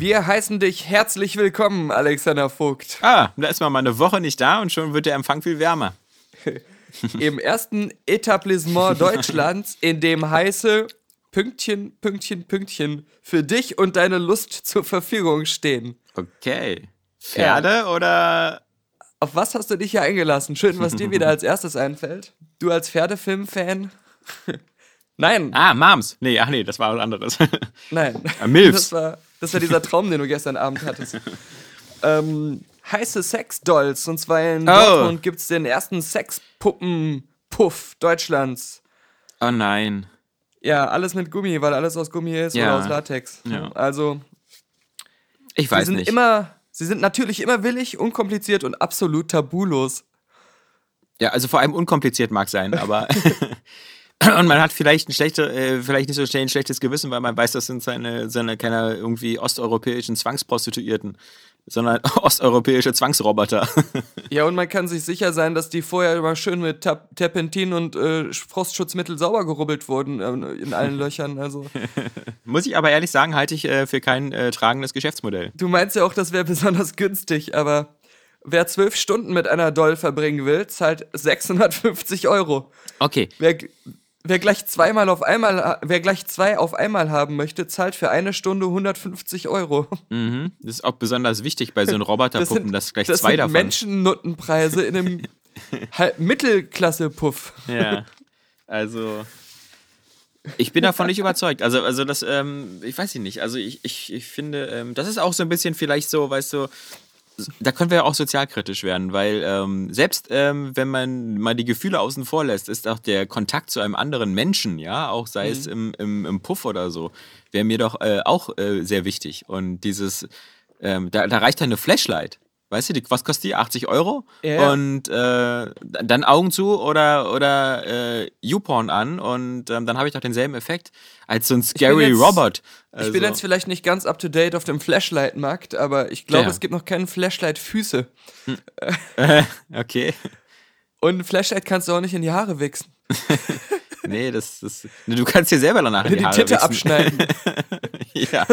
Wir heißen dich herzlich willkommen, Alexander Vogt. Ah, da ist mal eine Woche nicht da und schon wird der Empfang viel wärmer. Im ersten Etablissement Deutschlands, in dem heiße Pünktchen, Pünktchen, Pünktchen für dich und deine Lust zur Verfügung stehen. Okay. Pferde oder. Auf was hast du dich hier eingelassen? Schön, was dir wieder als erstes einfällt. Du als Pferdefilm-Fan? Nein, Ah, Moms. Nee, ach nee, das war was anderes. nein. Milfs. Das war, das war dieser Traum, den du gestern Abend hattest. ähm, heiße Sexdolls. Und zwar in Oh. Dortmund gibt es den ersten Sexpuppen-Puff Deutschlands. oh nein. Ja, alles mit Gummi, weil alles aus Gummi ist Ja. oder aus Latex. Ja. Also, Ich sie weiß sind nicht. immer, sie sind natürlich immer willig, unkompliziert und absolut tabulos. Ja, also vor allem unkompliziert mag sein, aber. Und man hat vielleicht ein schlechte, äh, vielleicht nicht so schnell ein schlechtes Gewissen, weil man weiß, das sind seine, seine keine irgendwie osteuropäischen Zwangsprostituierten, sondern osteuropäische Zwangsroboter. Ja, und man kann sich sicher sein, dass die vorher immer schön mit Tap Terpentin und äh, Frostschutzmittel sauber gerubbelt wurden äh, in allen Löchern. Also, Muss ich aber ehrlich sagen, halte ich äh, für kein äh, tragendes Geschäftsmodell. du meinst ja auch, das wäre besonders günstig, aber wer zwölf Stunden mit einer Doll verbringen will, zahlt 650 Euro. Okay, Wer, wer gleich zweimal auf einmal, wer gleich zwei auf einmal haben möchte, zahlt für eine Stunde 150 Euro. mhm. das ist auch besonders wichtig bei so einen Roboterpuppen, dass gleich das zwei sind davon. Menschennuttenpreise in einem Mittelklasse-Puff. Ja. Also. Ich bin davon nicht überzeugt. Also, also das, ähm, ich weiß nicht. Also ich, ich, ich finde, ähm, das ist auch so ein bisschen vielleicht so, weißt du, da können wir ja auch sozialkritisch werden, weil ähm, selbst ähm, wenn man mal die Gefühle außen vor lässt, ist auch der Kontakt zu einem anderen Menschen, ja, auch sei es im, im, im Puff oder so, wäre mir doch äh, auch äh, sehr wichtig. Und dieses, ähm, da, da reicht ja eine Flashlight. Weißt du, die, was kostet die? 80 Euro? Ja. Und äh, dann Augen zu oder, oder äh, YouPorn an und ähm, dann habe ich doch denselben Effekt als so ein Scary jetzt- Robot. Ich bin Also- jetzt vielleicht nicht ganz up to date auf dem Flashlight-Markt, aber ich glaube, Ja. es gibt noch keinen Flashlight-Füße. okay. Und ein Flashlight kannst du auch nicht in die Haare wichsen. Nee, das, das. Nee, du kannst dir selber danach in Die, die, Haare Titte wichsen. abschneiden. ja.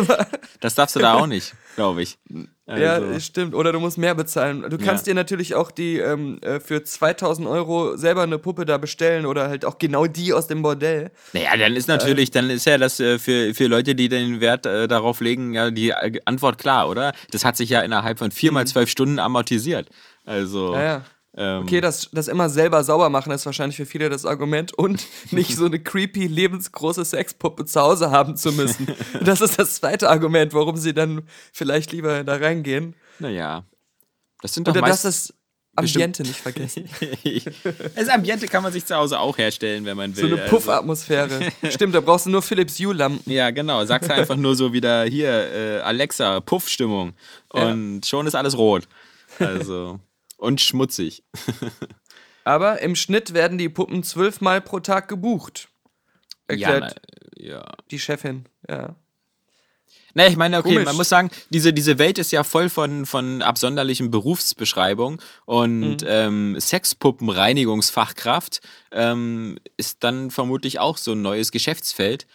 Das darfst du da auch nicht, glaube ich. Ja, Also, stimmt. Oder du musst mehr bezahlen. Du kannst Ja. dir natürlich auch die ähm, äh, für 2000 Euro selber eine Puppe da bestellen oder halt auch genau die aus dem Bordell. naja, dann ist natürlich, dann ist ja das äh, für, für Leute, die den Wert äh, darauf legen, ja die äh, Antwort klar, oder? Das hat sich ja innerhalb von vier mal zwölf Stunden amortisiert. Also. Mhm. Ja, ja. Ähm, Okay, das, das immer selber sauber machen ist wahrscheinlich für viele das Argument und nicht so eine creepy, lebensgroße Sexpuppe zu Hause haben zu müssen. Das ist das zweite Argument, warum sie dann vielleicht lieber da reingehen. Naja. Das sind doch das meist, ist Ambiente nicht vergessen. Das Ambiente kann man sich zu Hause auch herstellen, wenn man So will. eine also. Puffatmosphäre. Stimmt, da brauchst du nur Philips Hue-Lampen. Ja, genau. Sagst einfach nur so wieder hier, äh, Alexa, Puffstimmung. Und schon ist alles rot. Also. Und schmutzig. Aber im Schnitt werden die Puppen zwölfmal pro Tag gebucht. Erklärt na, ja. die Chefin. Ja. Na, ich meine, okay, Komisch. man muss sagen, diese, diese Welt ist ja voll von, von absonderlichen Berufsbeschreibungen und ähm, Sexpuppenreinigungsfachkraft ähm, ist dann vermutlich auch so ein neues Geschäftsfeld.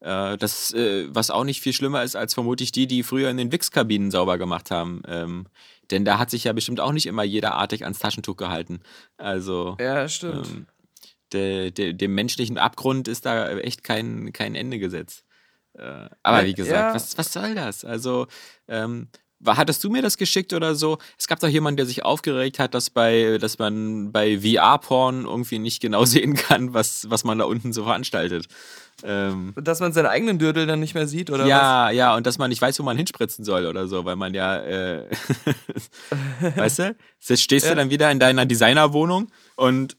Äh, das, äh, was auch nicht viel schlimmer ist als vermutlich die, die früher in den Wix-Kabinen sauber gemacht haben. Ähm, denn da hat sich ja bestimmt auch nicht immer jeder artig ans Taschentuch gehalten. Also Ja, stimmt. ähm, der, der, dem menschlichen Abgrund ist da echt kein, kein Ende gesetzt. Äh, aber wie gesagt, ja. was, was soll das? Also, ähm, hattest du mir das geschickt oder so? Es gab doch jemanden, der sich aufgeregt hat, dass, bei, dass man bei VR-Porn irgendwie nicht genau sehen kann, was, was man da unten so veranstaltet. Ähm, Dass man seinen eigenen Dödel dann nicht mehr sieht, oder ja, ja, und dass man nicht weiß, wo man hinspritzen soll oder so, weil man ja, äh, weißt du, jetzt stehst Ja. du dann wieder in deiner Designerwohnung und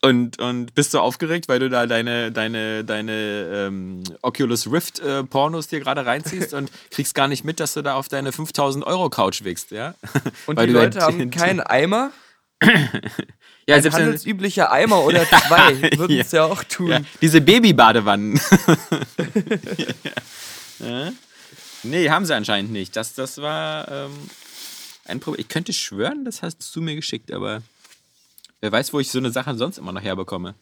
Und, und bist du aufgeregt, weil du da deine, deine, deine ähm, Oculus Rift äh, Pornos dir gerade reinziehst und kriegst gar nicht mit, dass du da auf deine 5000 Euro Couch wickst, ja? Und Weil die Leute haben keinen Eimer, ja, ein selbst handelsüblicher Eimer oder zwei würden Ja. es ja auch tun. ja, diese Babybadewannen. ja? Nee, haben sie anscheinend nicht. Das, das war ähm, ein Problem. Ich könnte schwören, das hast du mir geschickt, aber wer weiß, wo ich so eine Sache sonst immer noch herbekomme.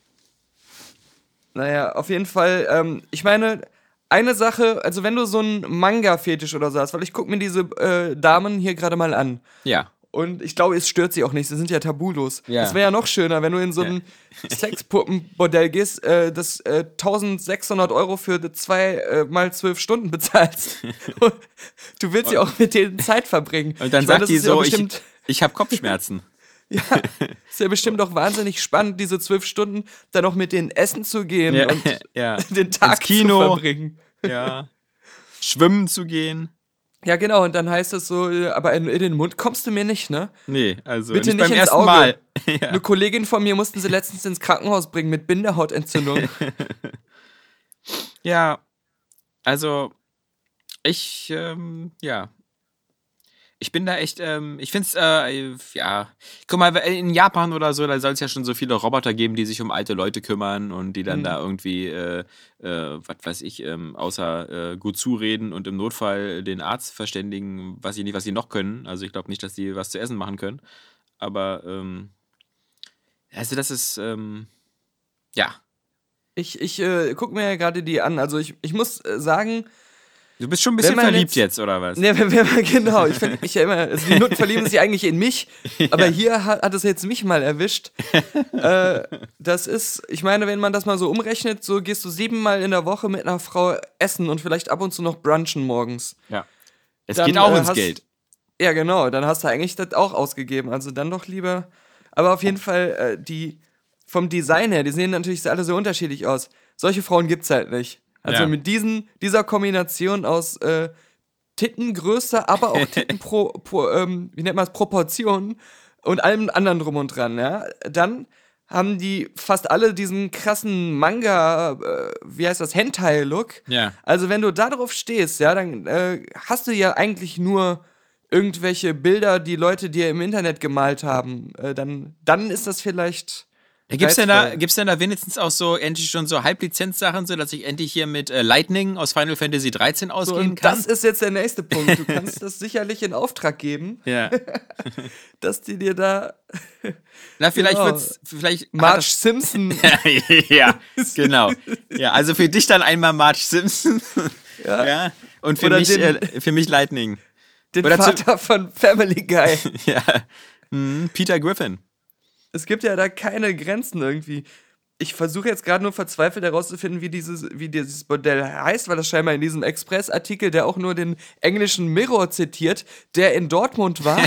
Naja, auf jeden Fall, ähm, ich meine, eine Sache, also wenn du so einen Manga-Fetisch oder so hast, weil ich gucke mir diese äh, Damen hier gerade mal an. Ja. Und ich glaube, es stört sie auch nicht. Sie sind ja tabulos. Ja. Es wäre ja noch schöner, wenn du in so ein Sexpuppenbordell gehst, äh, das äh, 1600 Euro für zwei äh, mal zwölf Stunden bezahlst. du willst ja auch mit denen Zeit verbringen. Und dann ich meine, sagt die ja so, ich, ich habe Kopfschmerzen. Ja, ist ja bestimmt auch wahnsinnig spannend, diese zwölf Stunden dann noch mit denen essen zu gehen Ja, und ja. den Tag Ins Kino. zu verbringen. ja. Schwimmen zu gehen. Ja, genau, und dann heißt es so, äh, aber in, in den Mund kommst du mir nicht, ne? Nee, also Bitte nicht nicht beim ins ersten Auge. Mal. ja. Eine Kollegin von mir mussten sie letztens ins Krankenhaus bringen mit Bindehautentzündung. ja, also ich, ähm, ja. Ich bin da echt, ähm, ich finde es, äh, ja. Guck mal, in Japan oder so, da soll es ja schon so viele Roboter geben, die sich um alte Leute kümmern und die dann Mhm. da irgendwie, äh, äh, was weiß ich, ähm, außer äh, gut zureden und im Notfall den Arzt verständigen, weiß ich nicht, was sie noch können. Also ich glaube nicht, dass die was zu essen machen können. Aber, ähm, also das ist, ähm, ja. Ich, ich äh, gucke mir ja gerade die an. Also ich, ich muss äh, sagen, Du bist schon ein bisschen verliebt jetzt- jetzt, oder was? ne, wenn, wenn man, genau, ich finde mich ja immer, also die Nutten verlieben sich eigentlich in mich, aber hier hat, hat es jetzt mich mal erwischt. äh, das ist, ich meine, wenn man das mal so umrechnet, so gehst du siebenmal in der Woche mit einer Frau essen und vielleicht ab und zu noch brunchen morgens. Ja. Es Dann, geht auch äh, ins hast- Geld. Ja, genau, dann hast du eigentlich das auch ausgegeben. Also dann doch lieber. Aber auf jeden Fall, äh, die vom Design her, die sehen natürlich alle so unterschiedlich aus. Solche Frauen gibt's halt nicht. Also Ja. mit diesen, dieser Kombination aus äh, Tittengröße, aber auch Tittenpro, pro, ähm, wie nennt man es, Proportionen und allem anderen drum und dran, ja. Dann haben die fast alle diesen krassen Manga, äh, wie heißt das, Hentai-Look. Ja. Also wenn du da drauf stehst, ja, dann äh, hast du ja eigentlich nur irgendwelche Bilder, die Leute dir im Internet gemalt haben. Äh, dann, dann ist das vielleicht. Gibt's denn, da, gibt's denn da wenigstens auch so endlich schon so Halblizenzsachen, so dass ich endlich hier mit äh, Lightning aus Final Fantasy 13 So, ausgehen und kann? das ist jetzt der nächste Punkt. Du kannst das sicherlich in Auftrag geben, ja. dass die dir da Na, vielleicht Genau. wird's. Vielleicht. Marge Simpson. ja, genau. Ja, also für dich dann einmal Marge Simpson. Ja. Und für Oder mich, den- äh, für mich Lightning. den Oder zu- Vater von Family Guy. Ja. Mhm, Peter Griffin. Es gibt ja da keine Grenzen irgendwie. Ich versuche jetzt gerade nur verzweifelt herauszufinden, wie dieses, wie dieses Bordell heißt, weil das scheinbar in diesem Express-Artikel, der auch nur den englischen Mirror zitiert, der in Dortmund war.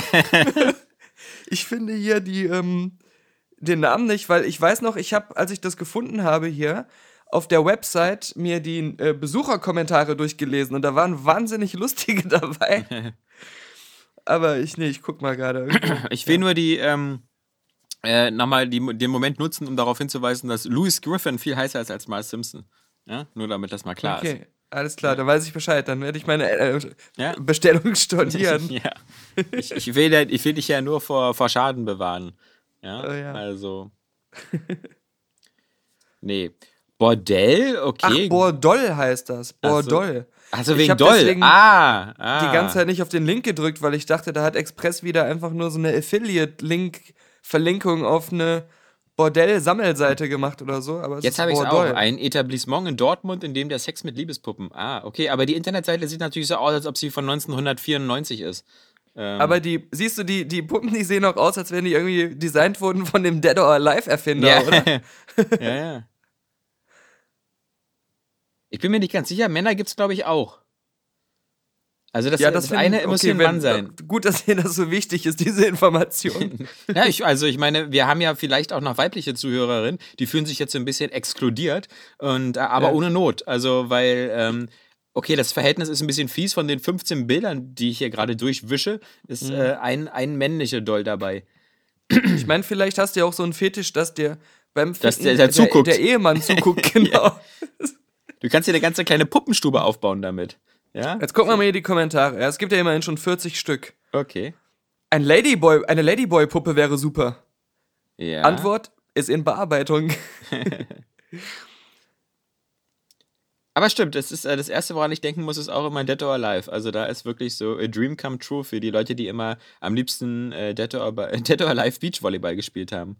ich finde hier die, ähm, den Namen nicht, weil ich weiß noch, ich habe, als ich das gefunden habe hier, auf der Website mir die äh, Besucherkommentare durchgelesen und da waren wahnsinnig lustige dabei. Aber ich, nee, ich guck mal gerade. Ich will nur die, ähm, äh, nochmal die, den Moment nutzen, um darauf hinzuweisen, dass Louis Griffin viel heißer ist als Marge Simpson. Ja? Nur damit das mal klar Okay, alles klar, dann weiß ich Bescheid. Dann werde ich meine äh, Ja. Bestellung ist. stornieren. ja. Ich, ich, will, ja- ich will dich ja nur vor, vor Schaden bewahren. Ja, Oh ja. also. Nee. Bordell, Ach, okay. Bordoll heißt das. Bordoll. also wegen Doll. ah, ah. Die ganze Zeit nicht auf den Link gedrückt, weil ich dachte, da hat Express wieder einfach nur so eine Affiliate-Link-Verlinkung auf eine Bordell-Sammelseite gemacht oder so. Aber es Jetzt habe ich auch. Ein Etablissement in Dortmund, in dem der Sex mit Liebespuppen. Ah, okay. Aber die Internetseite sieht natürlich so aus, als ob sie von 1994 ist. Ähm, Aber die, siehst du, die, die Puppen, die sehen auch aus, als wenn die irgendwie designt wurden von dem Dead or Alive-Erfinder, ja. oder? ja, ja. Ich bin mir nicht ganz sicher, Männer gibt es, glaube ich, auch. Also das, Ja, das, das find- eine muss okay, hier ein wenn- Mann sein. Gut, dass dir das so wichtig ist, diese Information. Ja, ich, also ich meine, wir haben ja vielleicht auch noch weibliche Zuhörerinnen, die fühlen sich jetzt so ein bisschen exkludiert, und, äh, aber Ja. ohne Not. Also, weil, ähm, okay, das Verhältnis ist ein bisschen fies. Von den 15 Bildern, die ich hier gerade durchwische, ist Mhm. äh, ein, ein männlicher Doll dabei. Ich meine, vielleicht hast du ja auch so einen Fetisch, dass dir beim Dass Ficken der- der zuguckt. Der, Ehemann zuguckt, genau. Du kannst dir eine ganze kleine Puppenstube aufbauen damit. Ja? Jetzt gucken wir mal hier die Kommentare. Es gibt ja immerhin schon 40 Stück. Okay. Ein Ladyboy, eine Ladyboy-Puppe wäre super. Ja. Antwort ist in Bearbeitung. Aber stimmt, das ist äh, das erste, woran ich denken muss, ist auch immer Dead or Alive. Also da ist wirklich so a dream come true für die Leute, die immer am liebsten äh, Dead, or, Dead or Alive Beachvolleyball gespielt haben.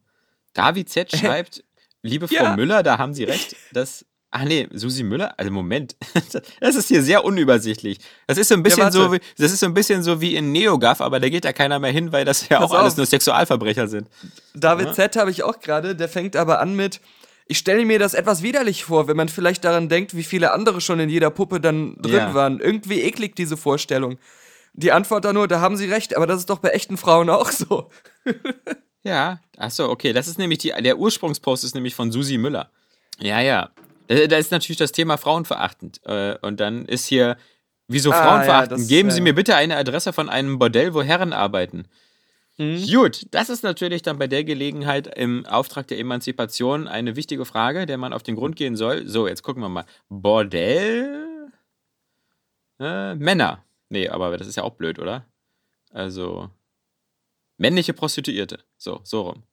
David Z schreibt, liebe Frau Ja. Müller, da haben Sie recht, dass Ach nee, Susi Müller? Also Moment. Das ist hier sehr unübersichtlich. Das ist so ein bisschen warte. so wie, das ist so ein bisschen so wie in NeoGAF, aber da geht ja keiner mehr hin, weil das ja Pass auch alles auf. nur Sexualverbrecher sind. David Z habe ich auch gerade, der fängt aber an mit, ich stelle mir das etwas widerlich vor, wenn man vielleicht daran denkt, wie viele andere schon in jeder Puppe dann drin Ja. waren. Irgendwie eklig diese Vorstellung. Die Antwort da nur, da haben sie recht, aber das ist doch bei echten Frauen auch so. Ja, ach so, okay. Das ist nämlich die, der Ursprungspost ist nämlich von Susi Müller. Ja, ja. Da, da ist natürlich das Thema frauenverachtend. Äh, und dann ist hier, wieso Ah, ja, frauenverachtend? das, Geben äh, Sie mir bitte eine Adresse von einem Bordell, wo Herren arbeiten. Mhm. Gut, das ist natürlich dann bei der Gelegenheit im Auftrag der Emanzipation eine wichtige Frage, der man auf den Grund gehen soll. So, jetzt gucken wir mal. Bordell? Äh, Männer. Nee, aber das ist ja auch blöd, oder? Also, männliche Prostituierte. So, so rum.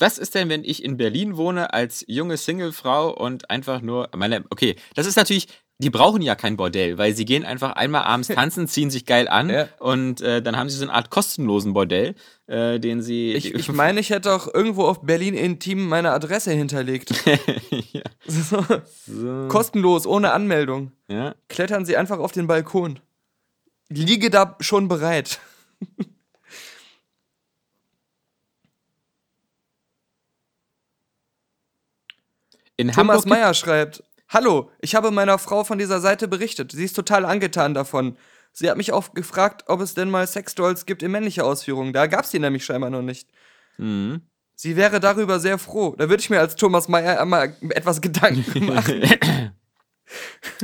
Was ist denn, wenn ich in Berlin wohne als junge Singlefrau und einfach nur, meine, okay, das ist natürlich, die brauchen ja kein Bordell, weil sie gehen einfach einmal abends tanzen, ziehen sich geil an Ja. und äh, dann haben sie so eine Art kostenlosen Bordell, äh, den sie. Ich, ich meine, ich hätte auch irgendwo auf Berlin Intim meine Adresse hinterlegt. ja. So. So. Kostenlos, ohne Anmeldung. ja. Klettern Sie einfach auf den Balkon. Liege da schon bereit. In Thomas Meyer schreibt: Hallo, ich habe meiner Frau von dieser Seite berichtet. Sie ist total angetan davon. Sie hat mich auch gefragt, ob es denn mal Sexdolls gibt in männlicher Ausführung. Da gab es die nämlich scheinbar noch nicht. Mhm. Sie wäre darüber sehr froh. Da würde ich mir als Thomas Meyer einmal etwas Gedanken machen.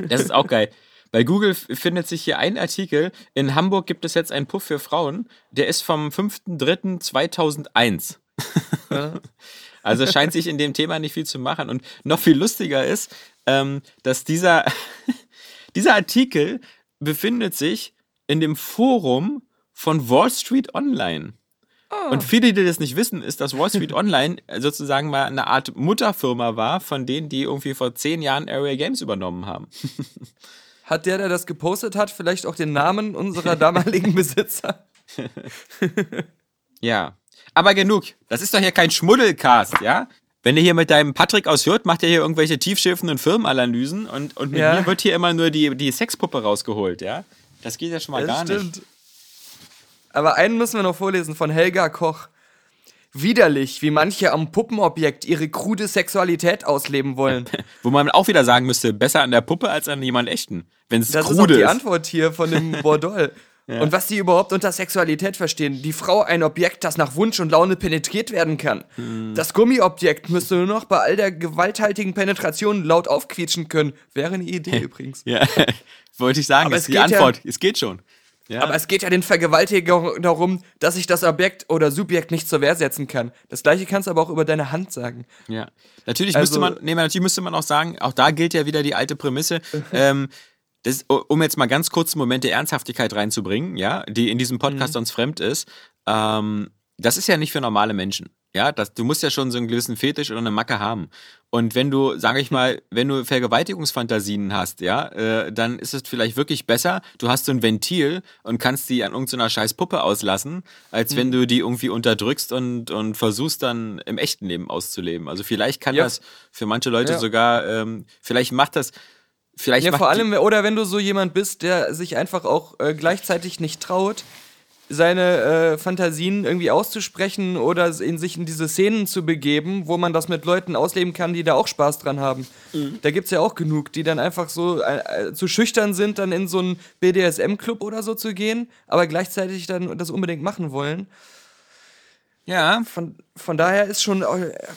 Das ist auch geil. Bei Google findet sich hier ein Artikel. In Hamburg gibt es jetzt einen Puff für Frauen. Der ist vom 5.3.2001. Also scheint sich in dem Thema nicht viel zu machen. Und noch viel lustiger ist, ähm, dass dieser, dieser Artikel befindet sich in dem Forum von Wall Street Online. Und viele, die das nicht wissen, ist, dass Wall Street Online sozusagen mal eine Art Mutterfirma war von denen, die irgendwie vor zehn Jahren Area Games übernommen haben. Hat der, der das gepostet hat, vielleicht auch den Namen unserer damaligen Besitzer? Ja. Aber genug. Das ist doch hier kein Schmuddelcast, ja? Wenn du hier mit deinem Patrick aus Hürth macht er hier irgendwelche tiefschiffenden Firmenanalysen und, und mit Ja. mir wird hier immer nur die, die Sexpuppe rausgeholt, ja? Das geht ja schon mal Das gar stimmt. nicht. Aber einen müssen wir noch vorlesen von Helga Koch. Widerlich, wie manche am Puppenobjekt ihre krude Sexualität ausleben wollen. Wo man auch wieder sagen müsste, besser an der Puppe als an jemand echten. Wenn es Das ist auch krude die ist. Antwort hier von dem Und was die überhaupt unter Sexualität verstehen. Die Frau ein Objekt, das nach Wunsch und Laune penetriert werden kann. Hm. Das Gummiobjekt müsste nur noch bei all der gewalthaltigen Penetration laut aufquietschen können. Wäre eine Idee übrigens. Ja, wollte ich sagen, Aber ist es die geht ja- Antwort. Es geht schon. Ja. Aber es geht ja den Vergewaltiger darum, dass ich das Objekt oder Subjekt nicht zur Wehr setzen kann. Das gleiche kannst du aber auch über deine Hand sagen. Ja, natürlich Also- müsste man, nee, natürlich müsste man auch sagen, auch da gilt ja wieder die alte Prämisse, ähm, das, um jetzt mal ganz kurz einen Moment der Ernsthaftigkeit reinzubringen, ja, die in diesem Podcast Mhm. uns fremd ist, ähm, das ist ja nicht für normale Menschen. Ja, das, du musst ja schon so einen gewissen Fetisch oder eine Macke haben. Und wenn du, sage ich mal, wenn du Vergewaltigungsfantasien hast, ja, äh, dann ist es vielleicht wirklich besser, du hast so ein Ventil und kannst die an irgendeiner scheiß Puppe auslassen, als Mhm. wenn du die irgendwie unterdrückst und, und versuchst dann im echten Leben auszuleben. Also vielleicht kann Ja. das für manche Leute Ja. sogar, ähm, vielleicht macht das, vielleicht Ja, vor allem, oder wenn du so jemand bist, der sich einfach auch äh, gleichzeitig nicht traut, seine äh, Fantasien irgendwie auszusprechen oder in sich in diese Szenen zu begeben, wo man das mit Leuten ausleben kann, die da auch Spaß dran haben. Mhm. Da gibt es ja auch genug, die dann einfach so äh, äh, zu schüchtern sind, dann in so einen BDSM-Club oder so zu gehen, aber gleichzeitig dann das unbedingt machen wollen. Ja, Von, von daher ist schon,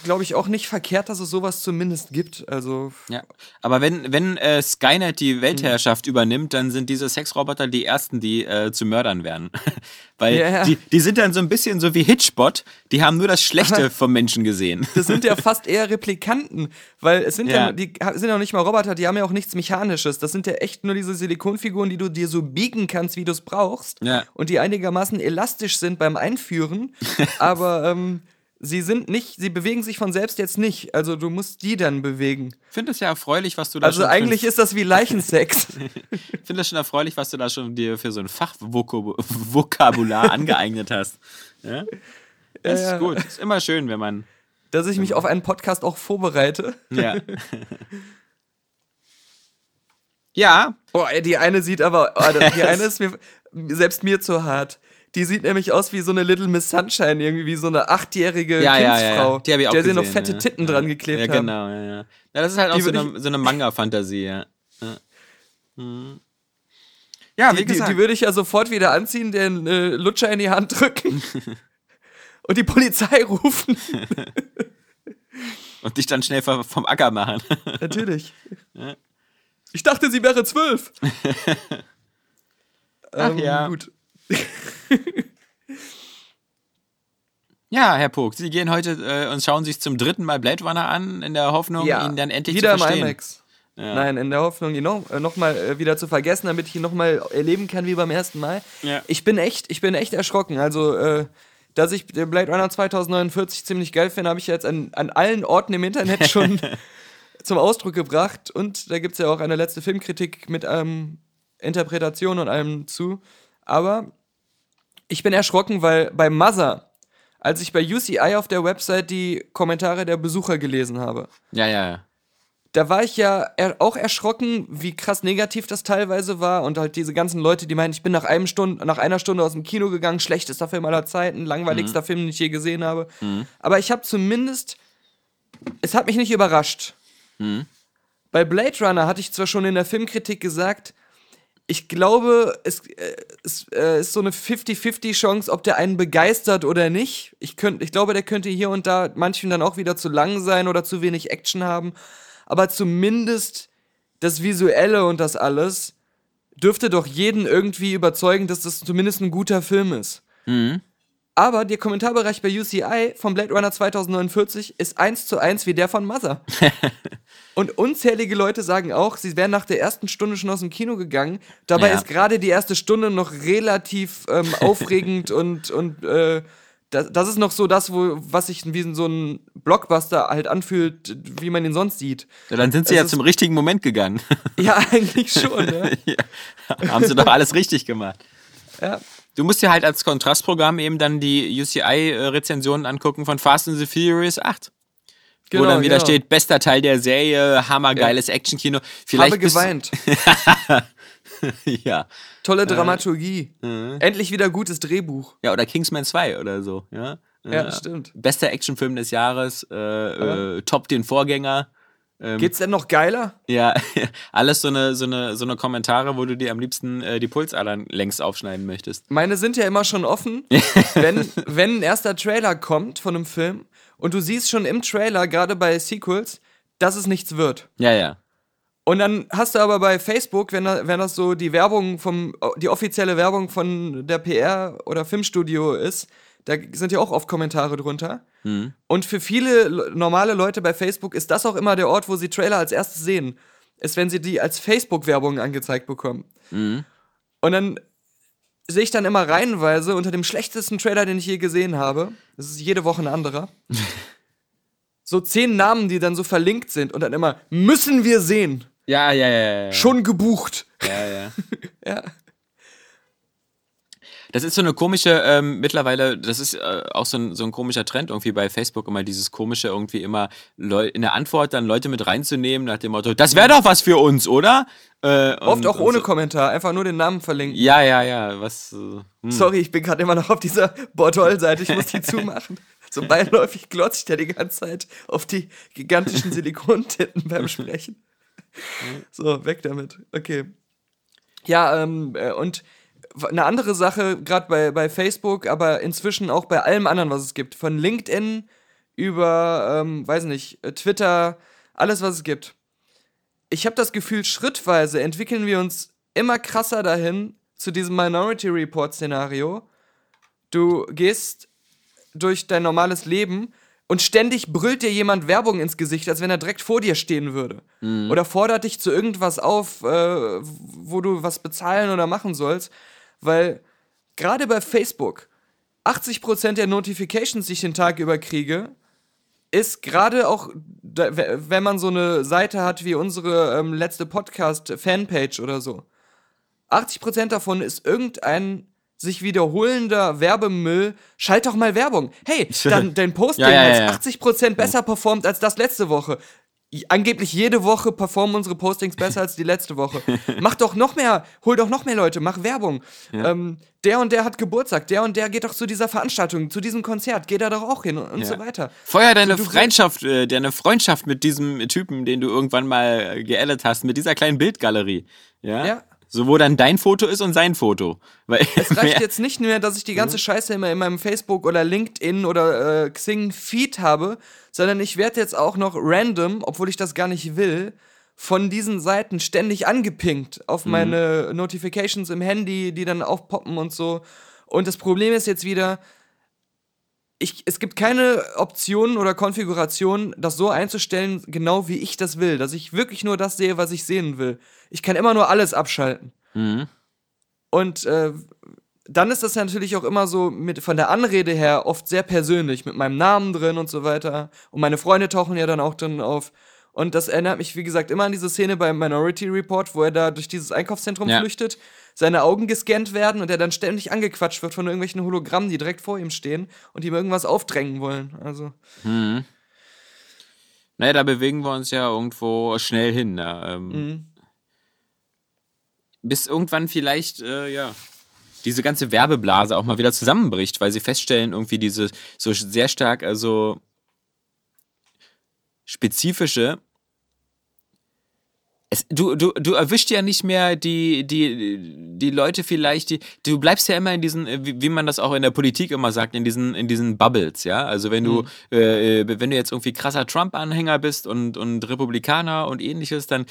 glaube ich, auch nicht verkehrt, dass es sowas zumindest gibt. Also Ja, aber wenn, wenn äh, Skynet die Weltherrschaft übernimmt, dann sind diese Sexroboter die ersten, die äh, zu Mördern werden. Weil ja. Die, die sind dann so ein bisschen so wie Hitchbot, die haben nur das Schlechte vom Menschen gesehen. Das sind ja fast eher Replikanten, weil es sind ja, Ja. die sind ja auch nicht mal Roboter, die haben ja auch nichts Mechanisches. Das sind ja echt nur diese Silikonfiguren, die du dir so biegen kannst, wie du es brauchst. Ja. Und die einigermaßen elastisch sind beim Einführen. aber ähm, sie sind nicht, sie bewegen sich von selbst jetzt nicht. Also du musst die dann bewegen. Ich finde es ja erfreulich, was du da Also schon eigentlich ist das wie Leichensex. Ich finde das schon erfreulich, was du da schon dir für so ein Fachvokabular angeeignet hast. Ja? Das Ja, ist gut. Ist immer schön, wenn man. dass ich mich auf einen Podcast auch vorbereite. Ja. ja, Boah, die eine sieht aber, oh, die eine ist mir selbst mir zu hart. Die sieht nämlich aus wie so eine Little Miss Sunshine, irgendwie wie so eine achtjährige ja, ja, ja, Kindsfrau, ja. Die auch der sie gesehen. noch fette ja. Titten ja. dran geklebt Ja, haben. genau, ja, ja. Ja, das ist halt auch Die so eine, so eine Manga-Fantasie, ja. Ja, Mhm. ja wie Die, die, gesagt. die würde ich ja sofort wieder anziehen, den äh, Lutscher in die Hand drücken und die Polizei rufen. und dich dann schnell vom vom Acker machen. Natürlich. Ich dachte, sie wäre zwölf. Ach ähm, ja. Gut. ja, Herr Pog, Sie gehen heute äh, und schauen sich zum dritten Mal Blade Runner an, in der Hoffnung, ihn dann endlich wieder zu verstehen. im IMAX. Nein, in der Hoffnung, ihn noch, äh, noch mal äh, wieder zu vergessen, damit ich ihn noch mal erleben kann wie beim ersten Mal. Ja. Ich bin echt, ich bin echt erschrocken. Also, äh, dass ich Blade Runner 2049 ziemlich geil finde, habe ich jetzt an, an allen Orten im Internet schon zum Ausdruck gebracht. Und da gibt es ja auch eine letzte Filmkritik mit ähm, Interpretation und allem zu. Aber ich bin erschrocken, weil bei Mother, als ich bei UCI auf der Website die Kommentare der Besucher gelesen habe, Ja, ja, ja. da war ich ja auch erschrocken, wie krass negativ das teilweise war und halt diese ganzen Leute, die meinen, ich bin nach einem Stunde, nach einer Stunde aus dem Kino gegangen, schlechtester Film aller Zeiten, langweiligster Film, den ich je gesehen habe. Aber ich habe zumindest, es hat mich nicht überrascht. Bei Blade Runner hatte ich zwar schon in der Filmkritik gesagt, ich glaube, es, äh, es äh, ist so eine 50-50 Chance, ob der einen begeistert oder nicht. Ich, könnt, ich glaube, der könnte hier und da manchen dann auch wieder zu lang sein oder zu wenig Action haben. Aber zumindest das Visuelle und das alles dürfte doch jeden irgendwie überzeugen, dass das zumindest ein guter Film ist. Aber der Kommentarbereich bei UCI von Blade Runner 2049 ist eins zu eins wie der von Mother. Und unzählige Leute sagen auch, sie wären nach der ersten Stunde schon aus dem Kino gegangen. Dabei Ja. ist gerade die erste Stunde noch relativ ähm, aufregend und, und äh, das, das ist noch so das, wo, was sich wie so ein Blockbuster halt anfühlt, wie man ihn sonst sieht. ja dann sind Sie Es ja zum richtigen Moment gegangen. Ja, eigentlich schon, ne? Haben Sie doch alles richtig gemacht. Ja. Du musst dir halt als Kontrastprogramm eben dann die UCI-Rezensionen angucken von Fast and the Furious 8. wo dann wieder genau. steht, bester Teil der Serie, hammergeiles Actionkino. Vielleicht Habe geweint. ja. Tolle Dramaturgie. Endlich wieder gutes Drehbuch. ja, oder Kingsman 2 oder so. Ja, Ja, stimmt. Bester Actionfilm des Jahres, äh, äh, top den Vorgänger. Geht's denn noch geiler? Ja, alles so eine, so, eine, so eine Kommentare, wo du dir am liebsten äh, die Pulsadern längst aufschneiden möchtest. Meine sind ja immer schon offen, wenn, wenn ein erster Trailer kommt von einem Film und du siehst schon im Trailer, gerade bei Sequels, dass es nichts wird. Ja, ja. Und dann hast du aber bei Facebook, wenn, wenn das so die Werbung vom, die offizielle Werbung von der PR oder Filmstudio ist, da sind ja auch oft Kommentare drunter. Und für viele le- normale Leute bei Facebook ist das auch immer der Ort, wo sie Trailer als erstes sehen. Ist, wenn sie die als Facebook-Werbung angezeigt bekommen. Und dann sehe ich dann immer reihenweise unter dem schlechtesten Trailer, den ich je gesehen habe, das ist jede Woche ein anderer, so zehn Namen, die dann so verlinkt sind und dann immer, müssen wir sehen. Ja, ja, ja. ja. Schon gebucht. Ja, ja. Ja. Das ist so eine komische, ähm, mittlerweile, das ist äh, auch so ein, so ein komischer Trend irgendwie bei Facebook, immer dieses komische, irgendwie immer Leu in der Antwort dann Leute mit reinzunehmen, nach dem Motto, das wäre doch was für uns, oder? Äh, Oft und- auch und ohne so. Kommentar, einfach nur den Namen verlinken. Ja, ja, ja, was. Äh, hm. Sorry, ich bin gerade immer noch auf dieser Bordol-Seite, ich muss die zumachen. So beiläufig glotze ich da die ganze Zeit auf die gigantischen Silikontitten beim Sprechen. So, weg damit. Okay. Ja, ähm, äh, und eine andere Sache, gerade bei, bei Facebook, aber inzwischen auch bei allem anderen, was es gibt. Von LinkedIn über, ähm, weiß nicht, äh, Twitter, alles, was es gibt. Ich habe das Gefühl, schrittweise entwickeln wir uns immer krasser dahin zu diesem Minority Report-Szenario, du gehst durch dein normales Leben und ständig brüllt dir jemand Werbung ins Gesicht, als wenn er direkt vor dir stehen würde. Oder fordert dich zu irgendwas auf, äh, wo du was bezahlen oder machen sollst. Weil gerade bei Facebook 80% der Notifications, die ich den Tag über kriege, ist gerade auch, wenn man so eine Seite hat wie unsere ähm, letzte Podcast-Fanpage oder so. 80% davon ist irgendein sich wiederholender Werbemüll. Schalt doch mal Werbung. Hey, dann, dein Posting Ja, ja, hat ja, ja. 80% besser performt als das letzte Woche. Angeblich jede Woche performen unsere Postings besser als die letzte Woche. Mach doch noch mehr, hol doch noch mehr Leute, mach Werbung. Ähm, der und der hat Geburtstag, der und der geht doch zu dieser Veranstaltung, zu diesem Konzert, geht da doch auch hin und, und so weiter. Feuer deine du- Freundschaft, äh, deine Freundschaft mit diesem Typen, den du irgendwann mal äh, geaddet hast, mit dieser kleinen Bildgalerie. Ja. Ja. So, wo dann dein Foto ist und sein Foto. Weil, Es reicht jetzt nicht mehr, dass ich die ganze Scheiße immer in meinem Facebook oder LinkedIn oder äh, Xing Feed habe, sondern ich werde jetzt auch noch random, obwohl ich das gar nicht will, von diesen Seiten ständig angepinkt auf meine Notifications im Handy, die dann aufpoppen und so. Und das Problem ist jetzt wieder, ich, es gibt keine Optionen oder Konfigurationen, das so einzustellen, genau wie ich das will, dass ich wirklich nur das sehe, was ich sehen will. Ich kann immer nur alles abschalten. Und äh, dann ist das natürlich auch immer so mit von der Anrede her oft sehr persönlich, mit meinem Namen drin und so weiter. Und meine Freunde tauchen ja dann auch drin auf. Und das erinnert mich, wie gesagt, immer an diese Szene beim Minority Report, wo er da durch dieses Einkaufszentrum Ja. flüchtet, seine Augen gescannt werden und er dann ständig angequatscht wird von irgendwelchen Hologrammen, die direkt vor ihm stehen und ihm irgendwas aufdrängen wollen. Also, naja, da bewegen wir uns ja irgendwo schnell hin. Ja. Ähm, Mhm. Bis irgendwann vielleicht, äh, ja, diese ganze Werbeblase auch mal wieder zusammenbricht, weil sie feststellen, irgendwie diese so sehr stark, also spezifische. Es, du, du, du erwischst ja nicht mehr die, die, die Leute vielleicht, die, du bleibst ja immer in diesen, äh, wie, wie man das auch in der Politik immer sagt, in diesen, in diesen Bubbles, ja. Also wenn du, äh, äh, wenn du jetzt irgendwie krasser Trump-Anhänger bist und, und Republikaner und ähnliches, dann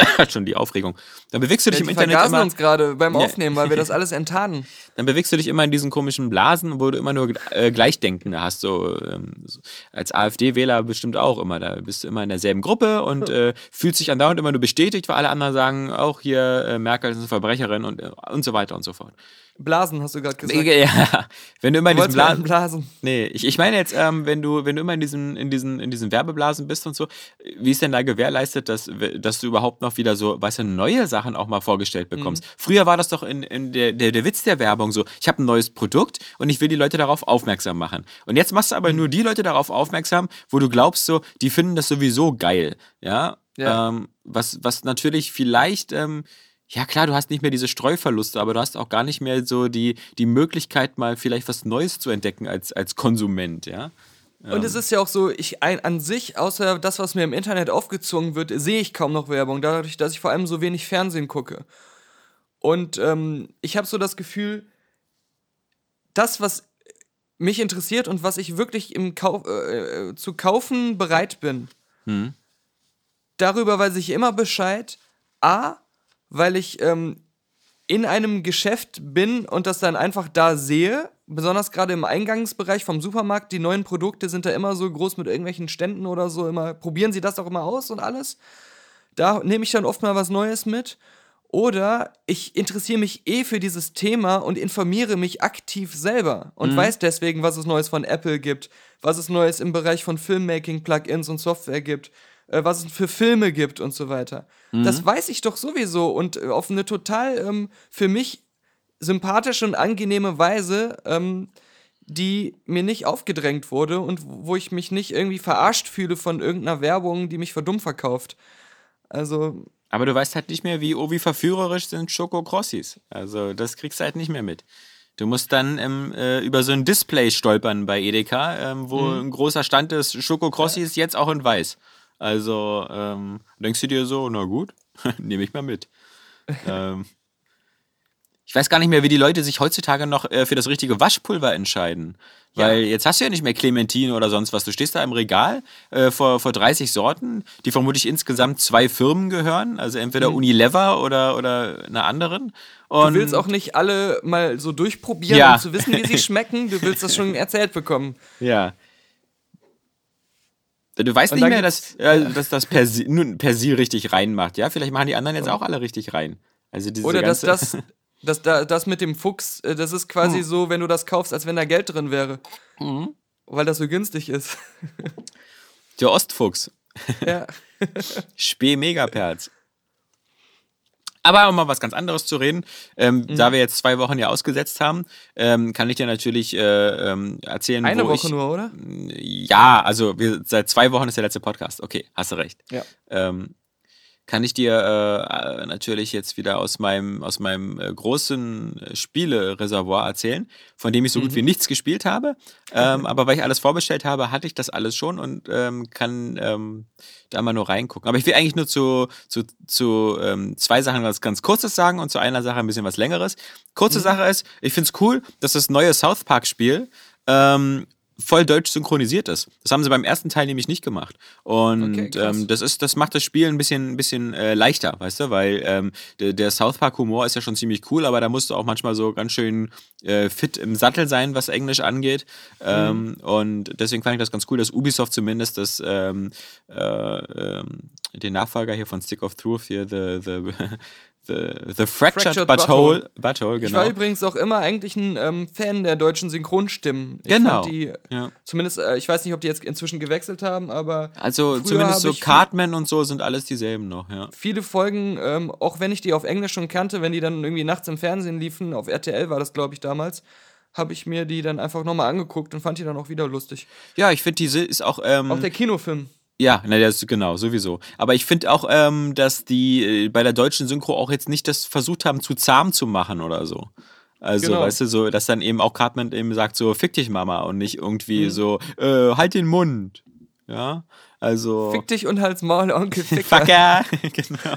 schon die Aufregung. Dann bewegst du dich ja, im Internet vergasen immer, uns gerade beim. Aufnehmen, weil wir das alles enttarnen. dann bewegst du dich immer in diesen komischen Blasen, wo du immer nur äh, Gleichdenkende hast. So, ähm, so als AfD-Wähler bestimmt auch immer. Da bist du immer in derselben Gruppe und äh, fühlst dich andauernd immer nur bestätigt, weil alle anderen sagen, auch hier äh, Merkel ist eine Verbrecherin und, äh, und so weiter und so fort. Blasen, hast du gerade gesagt. Ja, wenn du immer in Du mir Blasen. Blasen. Nee, ich, ich meine jetzt, ähm, wenn du, wenn du immer in diesen, in diesen, in diesen Werbeblasen bist und so, wie ist denn da gewährleistet, dass, dass du überhaupt noch wieder so, weißt du, neue Sachen auch mal vorgestellt bekommst? Früher war das doch in, in der, der, der Witz der Werbung so, ich habe ein neues Produkt und ich will die Leute darauf aufmerksam machen. Und jetzt machst du aber nur die Leute darauf aufmerksam, wo du glaubst so, die finden das sowieso geil, ja? Ja. Ähm, was, was natürlich vielleicht, ähm, ja klar, du hast nicht mehr diese Streuverluste, aber du hast auch gar nicht mehr so die, die Möglichkeit, mal vielleicht was Neues zu entdecken als, als Konsument, ja. Und es ist ja auch so, ich ein, an sich, außer das, was mir im Internet aufgezwungen wird, sehe ich kaum noch Werbung, dadurch, dass ich vor allem so wenig Fernsehen gucke. Und ähm, ich habe so das Gefühl, das, was mich interessiert und was ich wirklich im Kau äh, äh, zu kaufen bereit bin, Hm. darüber weiß ich immer Bescheid. A, weil ich ähm, in einem Geschäft bin und das dann einfach da sehe, besonders gerade im Eingangsbereich vom Supermarkt, die neuen Produkte sind da immer so groß mit irgendwelchen Ständen oder so, immer probieren sie das auch immer aus und alles. Da nehme ich dann oft mal was Neues mit. Oder ich interessiere mich eh für dieses Thema und informiere mich aktiv selber und weiß deswegen, was es Neues von Apple gibt, was es Neues im Bereich von Filmmaking, Plugins und Software gibt, äh, was es für Filme gibt und so weiter. Das weiß ich doch sowieso und äh, auf eine total ähm, für mich sympathische und angenehme Weise, ähm, die mir nicht aufgedrängt wurde und wo ich mich nicht irgendwie verarscht fühle von irgendeiner Werbung, die mich für dumm verkauft. Also, Aber du weißt halt nicht mehr, wie, oh, wie verführerisch sind Schokokrossis. Also das kriegst du halt nicht mehr mit. Du musst dann ähm, äh, über so ein Display stolpern bei Edeka, ähm, wo ein großer Stand ist, Schokokrossis jetzt auch in weiß. Also ähm, denkst du dir so, na gut, nehme ich mal mit. ähm, Ich weiß gar nicht mehr, wie die Leute sich heutzutage noch äh, für das richtige Waschpulver entscheiden. Weil jetzt hast du ja nicht mehr Clementine oder sonst was. Du stehst da im Regal äh, vor, vor 30 Sorten, die vermutlich insgesamt zwei Firmen gehören. Also entweder Unilever oder, oder einer anderen. Und Du willst auch nicht alle mal so durchprobieren, Ja. um zu wissen, wie sie schmecken. Du willst das schon erzählt bekommen. Ja. Du weißt Und nicht mehr, dass, äh, dass das Persil, nun, Persil richtig reinmacht. Ja, vielleicht machen die anderen jetzt auch alle richtig rein. Also diese Oder dass das, das, da- das mit dem Fuchs, äh, das ist quasi Hm. so, wenn du das kaufst, als wenn da Geld drin wäre. Mhm. Weil das so günstig ist. der Ostfuchs. ja. Spee Megaperz. Aber um mal was ganz anderes zu reden, ähm, Mhm. da wir jetzt zwei Wochen ja ausgesetzt haben, ähm, kann ich dir natürlich äh, ähm, erzählen, Eine wo Woche ich, nur, oder? Ja, also wir, seit zwei Wochen ist der letzte Podcast. Okay, hast du recht. Ja. Ähm, kann ich dir äh, natürlich jetzt wieder aus meinem, aus meinem äh, großen äh, Spielereservoir erzählen, von dem ich so gut wie nichts gespielt habe. Ähm, aber weil ich alles vorbestellt habe, hatte ich das alles schon und ähm, kann ähm, da mal nur reingucken. Aber ich will eigentlich nur zu, zu, zu ähm, zwei Sachen was ganz Kurzes sagen und zu einer Sache ein bisschen was Längeres. Kurze Sache ist, ich finde es cool, dass das neue South Park-Spiel ähm, voll deutsch synchronisiert ist. Das haben sie beim ersten Teil nämlich nicht gemacht. Und Okay, ähm, das ist, das macht das Spiel ein bisschen, ein bisschen äh, leichter, weißt du, weil ähm, der, der South Park Humor ist ja schon ziemlich cool, aber da musst du auch manchmal so ganz schön äh, fit im Sattel sein, was Englisch angeht. Ähm, und deswegen fand ich das ganz cool, dass Ubisoft zumindest das ähm, äh, ähm, den Nachfolger hier von Stick of Truth hier, the, the, the, the Fractured, Fractured Butthole, Butthole, Ich genau. war übrigens auch immer eigentlich ein ähm, Fan der deutschen Synchronstimmen. Ich Genau. Die, Ja. Zumindest, äh, ich weiß nicht, ob die jetzt inzwischen gewechselt haben, aber Also zumindest so ich Cartman und so sind alles dieselben noch, ja. viele Folgen, ähm, auch wenn ich die auf Englisch schon kannte, wenn die dann irgendwie nachts im Fernsehen liefen, auf RTL war das, glaube ich, damals, habe ich mir die dann einfach nochmal angeguckt und fand die dann auch wieder lustig. Ja, ich finde, diese ist auch. Ähm, Auch der Kinofilm. Ja, na, das genau, sowieso. Aber ich finde auch, ähm, dass die äh, bei der deutschen Synchro auch jetzt nicht das versucht haben, zu zahm zu machen oder so. Also, Genau. weißt du, so, dass dann eben auch Cartman eben sagt, so, fick dich, Mama, und nicht irgendwie so, äh, halt den Mund. Ja, also. Fick dich und halt's Maul, Onkel Ficker. Fucker! genau.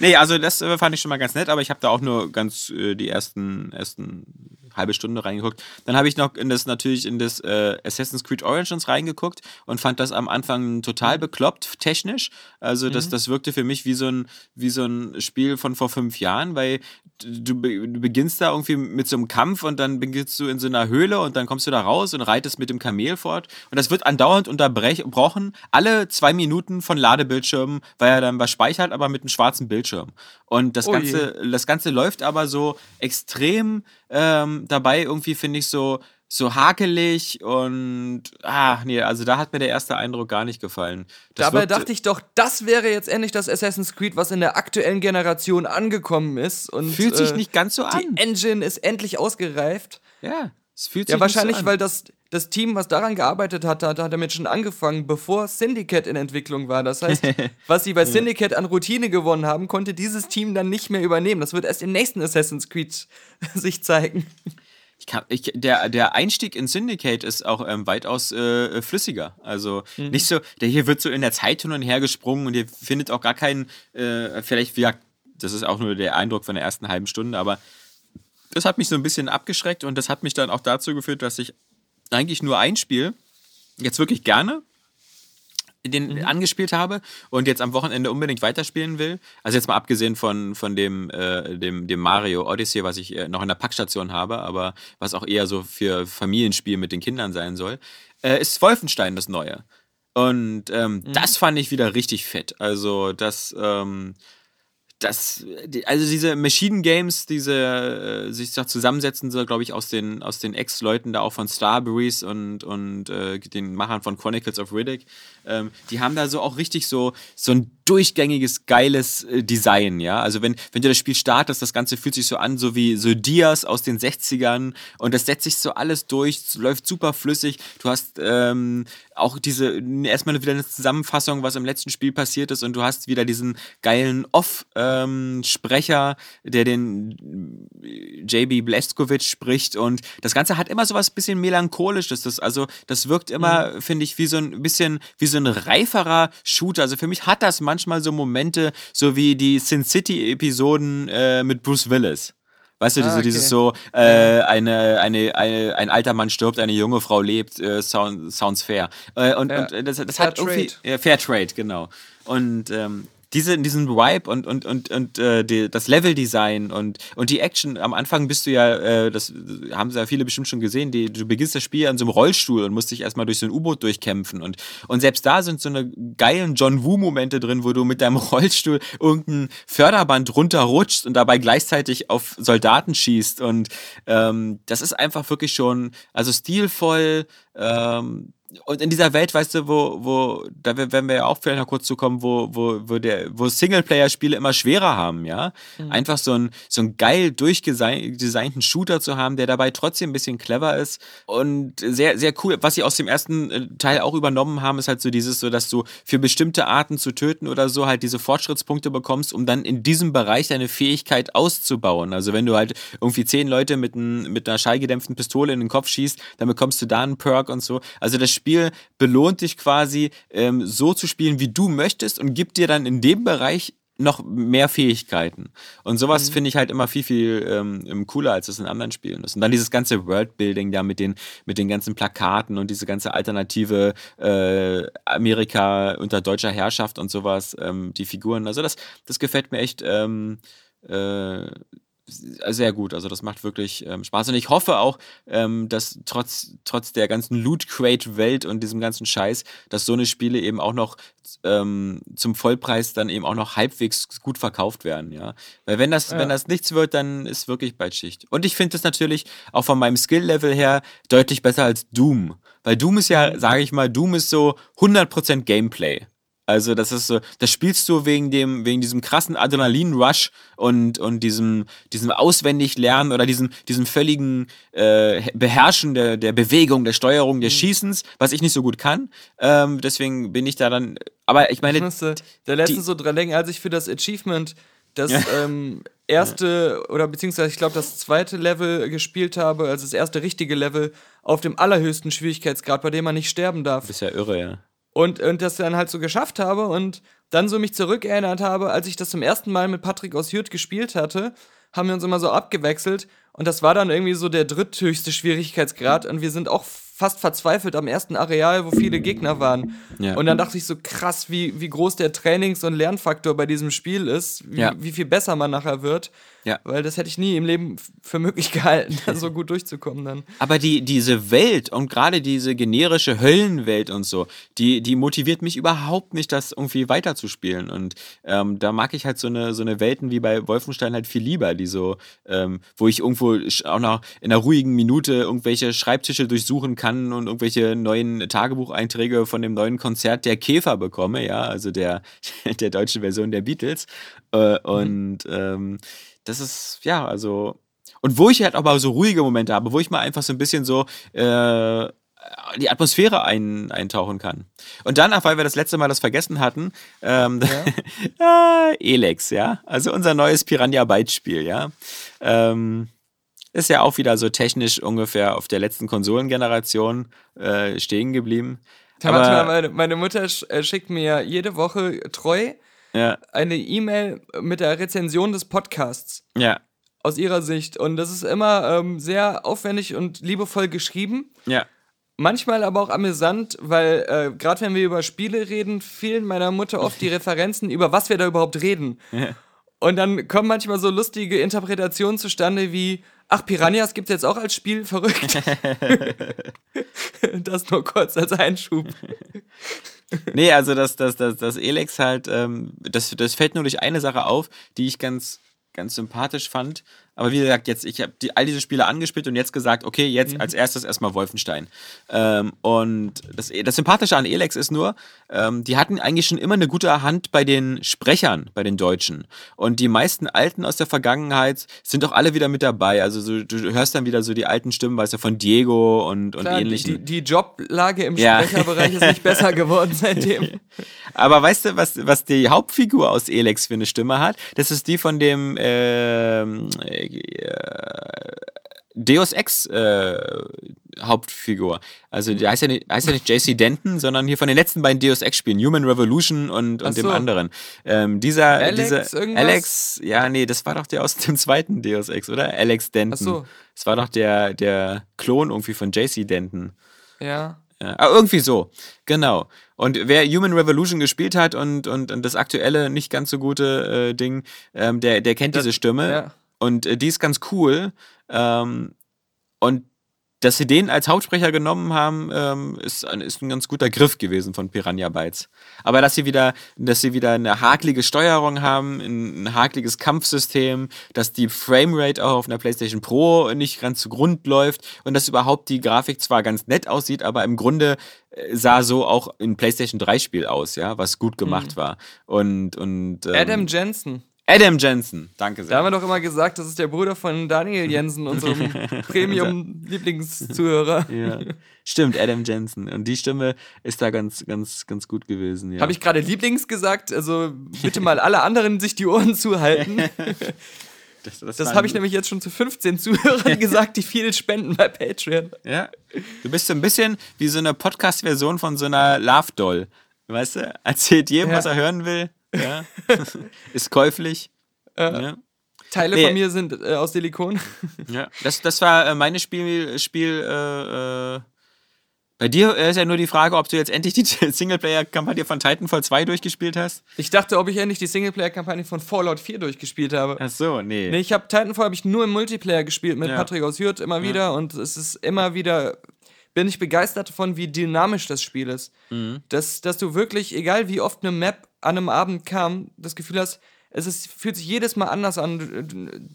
Nee, also das äh, fand ich schon mal ganz nett, aber ich habe da auch nur ganz äh, die ersten, ersten halbe Stunde reingeguckt. Dann habe ich noch in das natürlich in das äh, Assassin's Creed Origins reingeguckt und fand das am Anfang total bekloppt technisch. Also das, das wirkte für mich wie so ein wie so ein Spiel von vor fünf Jahren, weil du, du beginnst da irgendwie mit so einem Kampf und dann beginnst du in so einer Höhle und dann kommst du da raus und reitest mit dem Kamel fort und das wird andauernd unterbrochen, alle zwei Minuten von Ladebildschirmen, weil er dann was speichert, aber mit einem schwarzen Bildschirm. Und das Oh je. Ganze, das Ganze läuft aber so extrem ähm, dabei irgendwie, finde ich, so, so hakelig und ah, nee, also da hat mir der erste Eindruck gar nicht gefallen. Das Dabei dachte ich doch, das wäre jetzt endlich das Assassin's Creed, was in der aktuellen Generation angekommen ist. Und, fühlt sich äh, nicht ganz so Die an. Engine ist endlich ausgereift. Ja, es fühlt sich Ja, nicht wahrscheinlich, so an. weil das, das Team, was daran gearbeitet hat, hat, hat damit schon angefangen, bevor Syndicate in Entwicklung war. Das heißt, was sie bei Syndicate an Routine gewonnen haben, konnte dieses Team dann nicht mehr übernehmen. Das wird erst im nächsten Assassin's Creed sich zeigen. Ich kann, ich, der, der Einstieg in Syndicate ist auch ähm, weitaus äh, flüssiger. Also Mhm. nicht so, der hier wird so in der Zeit hin und her gesprungen und ihr findet auch gar keinen, äh, vielleicht, ja, das ist auch nur der Eindruck von der ersten halben Stunde, aber das hat mich so ein bisschen abgeschreckt und das hat mich dann auch dazu geführt, dass ich eigentlich nur ein Spiel jetzt wirklich gerne den angespielt habe und jetzt am Wochenende unbedingt weiterspielen will. Also jetzt mal abgesehen von, von dem, äh, dem, dem Mario Odyssey, was ich äh, noch in der Packstation habe, aber was auch eher so für Familienspiel mit den Kindern sein soll, äh, ist Wolfenstein das Neue. Und ähm, das fand ich wieder richtig fett. Also das, ähm, das, also diese Machine Games, diese äh, sich da zusammensetzen, so glaube ich aus den aus den Ex-Leuten da auch von Starbreeze und und äh, den Machern von Chronicles of Riddick, ähm, die haben da so auch richtig so so ein durchgängiges geiles äh, Design, ja. Also wenn wenn du das Spiel startest, das Ganze fühlt sich so an, so wie so Dias aus den 60ern und das setzt sich so alles durch, läuft super flüssig. Du hast ähm, auch diese erstmal wieder eine Zusammenfassung, was im letzten Spiel passiert ist und du hast wieder diesen geilen Off-Sprecher, der den JB Bleskovic spricht und das Ganze hat immer so was bisschen melancholisches. Das, also das wirkt immer, finde ich, wie so ein bisschen wie so ein reiferer Shooter. Also für mich hat das manchmal so Momente, so wie die Sin City-Episoden äh, mit Bruce Willis. Weißt du, Ah, so okay. dieses so, äh, eine, eine, eine, ein alter Mann stirbt, eine junge Frau lebt, äh, sound, sounds fair. Äh, und, Ja. und äh, das, das Fair hat irgendwie. Fair Trade, genau. Und ähm, diese, diesen Vibe und, und, und, und äh, die, das Leveldesign und, und die Action, am Anfang bist du ja, äh, das haben ja viele bestimmt schon gesehen, die, du beginnst das Spiel an so einem Rollstuhl und musst dich erstmal durch so ein U-Boot durchkämpfen. Und, und selbst da sind so eine geilen John Woo-Momente drin, wo du mit deinem Rollstuhl irgendein Förderband runterrutschst und dabei gleichzeitig auf Soldaten schießt. Und ähm, das ist einfach wirklich schon, also stilvoll, ähm, und in dieser Welt, weißt du, wo, wo, da werden wir ja auch vielleicht noch kurz zu kommen, wo, wo, wo der, wo Singleplayer-Spiele immer schwerer haben, ja. Einfach so ein, so ein geil durchgedesignten Shooter zu haben, der dabei trotzdem ein bisschen clever ist und sehr, sehr cool. Was sie aus dem ersten äh, Teil auch übernommen haben, ist halt so dieses, so dass du für bestimmte Arten zu töten oder so halt diese Fortschrittspunkte bekommst, um dann in diesem Bereich deine Fähigkeit auszubauen. Also wenn du halt irgendwie zehn Leute mit, ein, mit einer schallgedämpften Pistole in den Kopf schießt, dann bekommst du da einen Perk und so. Also das Spiel belohnt dich quasi, ähm, so zu spielen, wie du möchtest und gibt dir dann in dem Bereich noch mehr Fähigkeiten. Und sowas finde ich halt immer viel, viel ähm, cooler, als es in anderen Spielen ist. Und dann dieses ganze Worldbuilding da mit den, mit den ganzen Plakaten und diese ganze alternative äh, Amerika unter deutscher Herrschaft und sowas, ähm, die Figuren. Also das, das gefällt mir echt ähm, äh, sehr gut. Also das macht wirklich ähm, Spaß. Und ich hoffe auch, ähm, dass trotz, trotz der ganzen Loot-Crate-Welt und diesem ganzen Scheiß, dass so eine Spiele eben auch noch ähm, zum Vollpreis dann eben auch noch halbwegs gut verkauft werden, ja. Weil wenn das, wenn das nichts wird, dann ist wirklich bald Schicht. Und ich finde das natürlich auch von meinem Skill-Level her deutlich besser als Doom. Weil Doom ist ja, sage ich mal, Doom ist so 100% Gameplay. Also das ist so, das spielst du wegen dem, wegen diesem krassen Adrenalin-Rush und, und diesem, diesem Auswendiglernen oder diesem, diesem völligen äh, Beherrschen der, der Bewegung, der Steuerung, des Schießens, was ich nicht so gut kann. Ähm, deswegen bin ich da dann. Aber ich meine, letztens die- so dran denken, als ich für das Achievement das Ja. ähm, erste oder beziehungsweise ich glaube das zweite Level gespielt habe, also das erste richtige Level auf dem allerhöchsten Schwierigkeitsgrad, bei dem man nicht sterben darf. ist ja irre, ja. Und, und das dann halt so geschafft habe und dann so mich zurückerinnert habe, als ich das zum ersten Mal mit Patrick aus Hürth gespielt hatte, haben wir uns immer so abgewechselt. Und das war dann irgendwie so der dritthöchste Schwierigkeitsgrad. Und wir sind auch fast verzweifelt am ersten Areal, wo viele Gegner waren. Ja. Und dann dachte ich so krass, wie, wie groß der Trainings- und Lernfaktor bei diesem Spiel ist, wie, Ja. wie viel besser man nachher wird. Ja. Weil das hätte ich nie im Leben für möglich gehalten, da so gut durchzukommen dann. Aber die, diese Welt und gerade diese generische Höllenwelt und so, die, die motiviert mich überhaupt nicht, das irgendwie weiterzuspielen. Und ähm, da mag ich halt so eine, so eine Welten wie bei Wolfenstein halt viel lieber, die so, ähm, wo ich irgendwo auch noch in einer ruhigen Minute irgendwelche Schreibtische durchsuchen kann und irgendwelche neuen Tagebucheinträge von dem neuen Konzert der Käfer bekomme, ja, also der, der deutschen Version der Beatles. Äh, und ähm, das ist, ja, also und wo ich halt aber so ruhige Momente habe, wo ich mal einfach so ein bisschen so äh, die Atmosphäre ein, eintauchen kann. Und dann, weil wir das letzte Mal das vergessen hatten, ähm, ah, Elex, ja. Also unser neues Piranha Byte Spiel, ja. Ähm, ist ja auch wieder so technisch ungefähr auf der letzten Konsolengeneration äh, stehen geblieben. Aber, meine, meine Mutter äh, schickt mir jede Woche treu ja, eine E-Mail mit der Rezension des Podcasts ja, aus ihrer Sicht. Und das ist immer ähm, sehr aufwendig und liebevoll geschrieben. ja. Manchmal aber auch amüsant, weil äh, gerade wenn wir über Spiele reden, fehlen meiner Mutter oft die Referenzen, über was wir da überhaupt reden. Und dann kommen manchmal so lustige Interpretationen zustande wie, ach, Piranhas gibt's jetzt auch als Spiel, verrückt. das nur kurz als Einschub. Nee, also das, das, das, das Elex halt, ähm, das, das fällt nur durch eine Sache auf, die ich ganz, ganz sympathisch fand. Aber wie gesagt, jetzt, ich habe die, all diese Spiele angespielt und jetzt gesagt, okay, jetzt als erstes erstmal Wolfenstein. Ähm, und das, das Sympathische an Elex ist nur, ähm, die hatten eigentlich schon immer eine gute Hand bei den Sprechern, bei den Deutschen. Und die meisten Alten aus der Vergangenheit sind auch alle wieder mit dabei. Also so, du hörst dann wieder so die alten Stimmen, weißt du, von Diego und, und Klar, die, ähnlichen. die, die Joblage im Ja. Sprecherbereich ist nicht besser geworden seitdem. Aber weißt du, was, was die Hauptfigur aus Elex für eine Stimme hat? Das ist die von dem ähm, äh, Deus Ex äh, Hauptfigur. Also der heißt ja nicht, heißt ja nicht JC Denton, sondern hier von den letzten beiden Deus Ex Spielen, Human Revolution und, und dem anderen. Ähm, dieser, Alex dieser irgendwas? Alex, ja, nee, das war doch der aus dem zweiten Deus Ex, oder? Alex Denton. Ach so. Das war doch der, der Klon irgendwie von JC Denton. Ja. Ja, aber irgendwie so, genau. Und wer Human Revolution gespielt hat und, und, und das aktuelle, nicht ganz so gute äh, Ding, ähm, der, der kennt diese Stimme. ja. Und äh, die ist ganz cool. Ähm, und dass sie den als Hauptsprecher genommen haben, ähm, ist, ein, ist ein ganz guter Griff gewesen von Piranha Bytes. Aber dass sie wieder, dass sie wieder eine hakelige Steuerung haben, ein, ein hakeliges Kampfsystem, dass die Framerate auch auf einer PlayStation Pro nicht ganz zu Grund läuft und dass überhaupt die Grafik zwar ganz nett aussieht, aber im Grunde äh, sah so auch ein PlayStation 3 Spiel aus, ja, was gut gemacht war. Und, und ähm, Adam Jensen. Adam Jensen, danke Da sehr. haben wir doch immer gesagt, das ist der Bruder von Daniel Jensen, unserem Premium-Lieblingszuhörer. Ja. Stimmt, Adam Jensen. Und die Stimme ist da ganz, ganz, ganz gut gewesen. Ja. Habe ich gerade Lieblings gesagt? Also bitte mal alle anderen sich die Ohren zuhalten. das das, Das habe ich nämlich jetzt schon zu 15 Zuhörern gesagt, die viel spenden bei Patreon. Ja. Du bist so ein bisschen wie so eine Podcast-Version von so einer Love Doll. Weißt du? Erzählt jedem, Ja. was er hören will. Ja. ist käuflich. Ja. Teile Nee. von mir sind äh, aus Silikon. Ja. Das, das war äh, meine Spiel. Spiel äh, äh, bei dir äh, ist ja nur die Frage, ob du jetzt endlich die Singleplayer-Kampagne von Titanfall 2 durchgespielt hast. Ich dachte, ob ich endlich die Singleplayer-Kampagne von Fallout 4 durchgespielt habe. Ach so, nee. Nee, ich habe Titanfall habe ich nur im Multiplayer gespielt mit Ja. Patrick aus Hürth immer wieder und es ist immer wieder bin ich begeistert davon, wie dynamisch das Spiel ist. Mhm. Dass, dass du wirklich, egal wie oft eine Map an einem Abend kam, das Gefühl hast, es ist, fühlt sich jedes Mal anders an.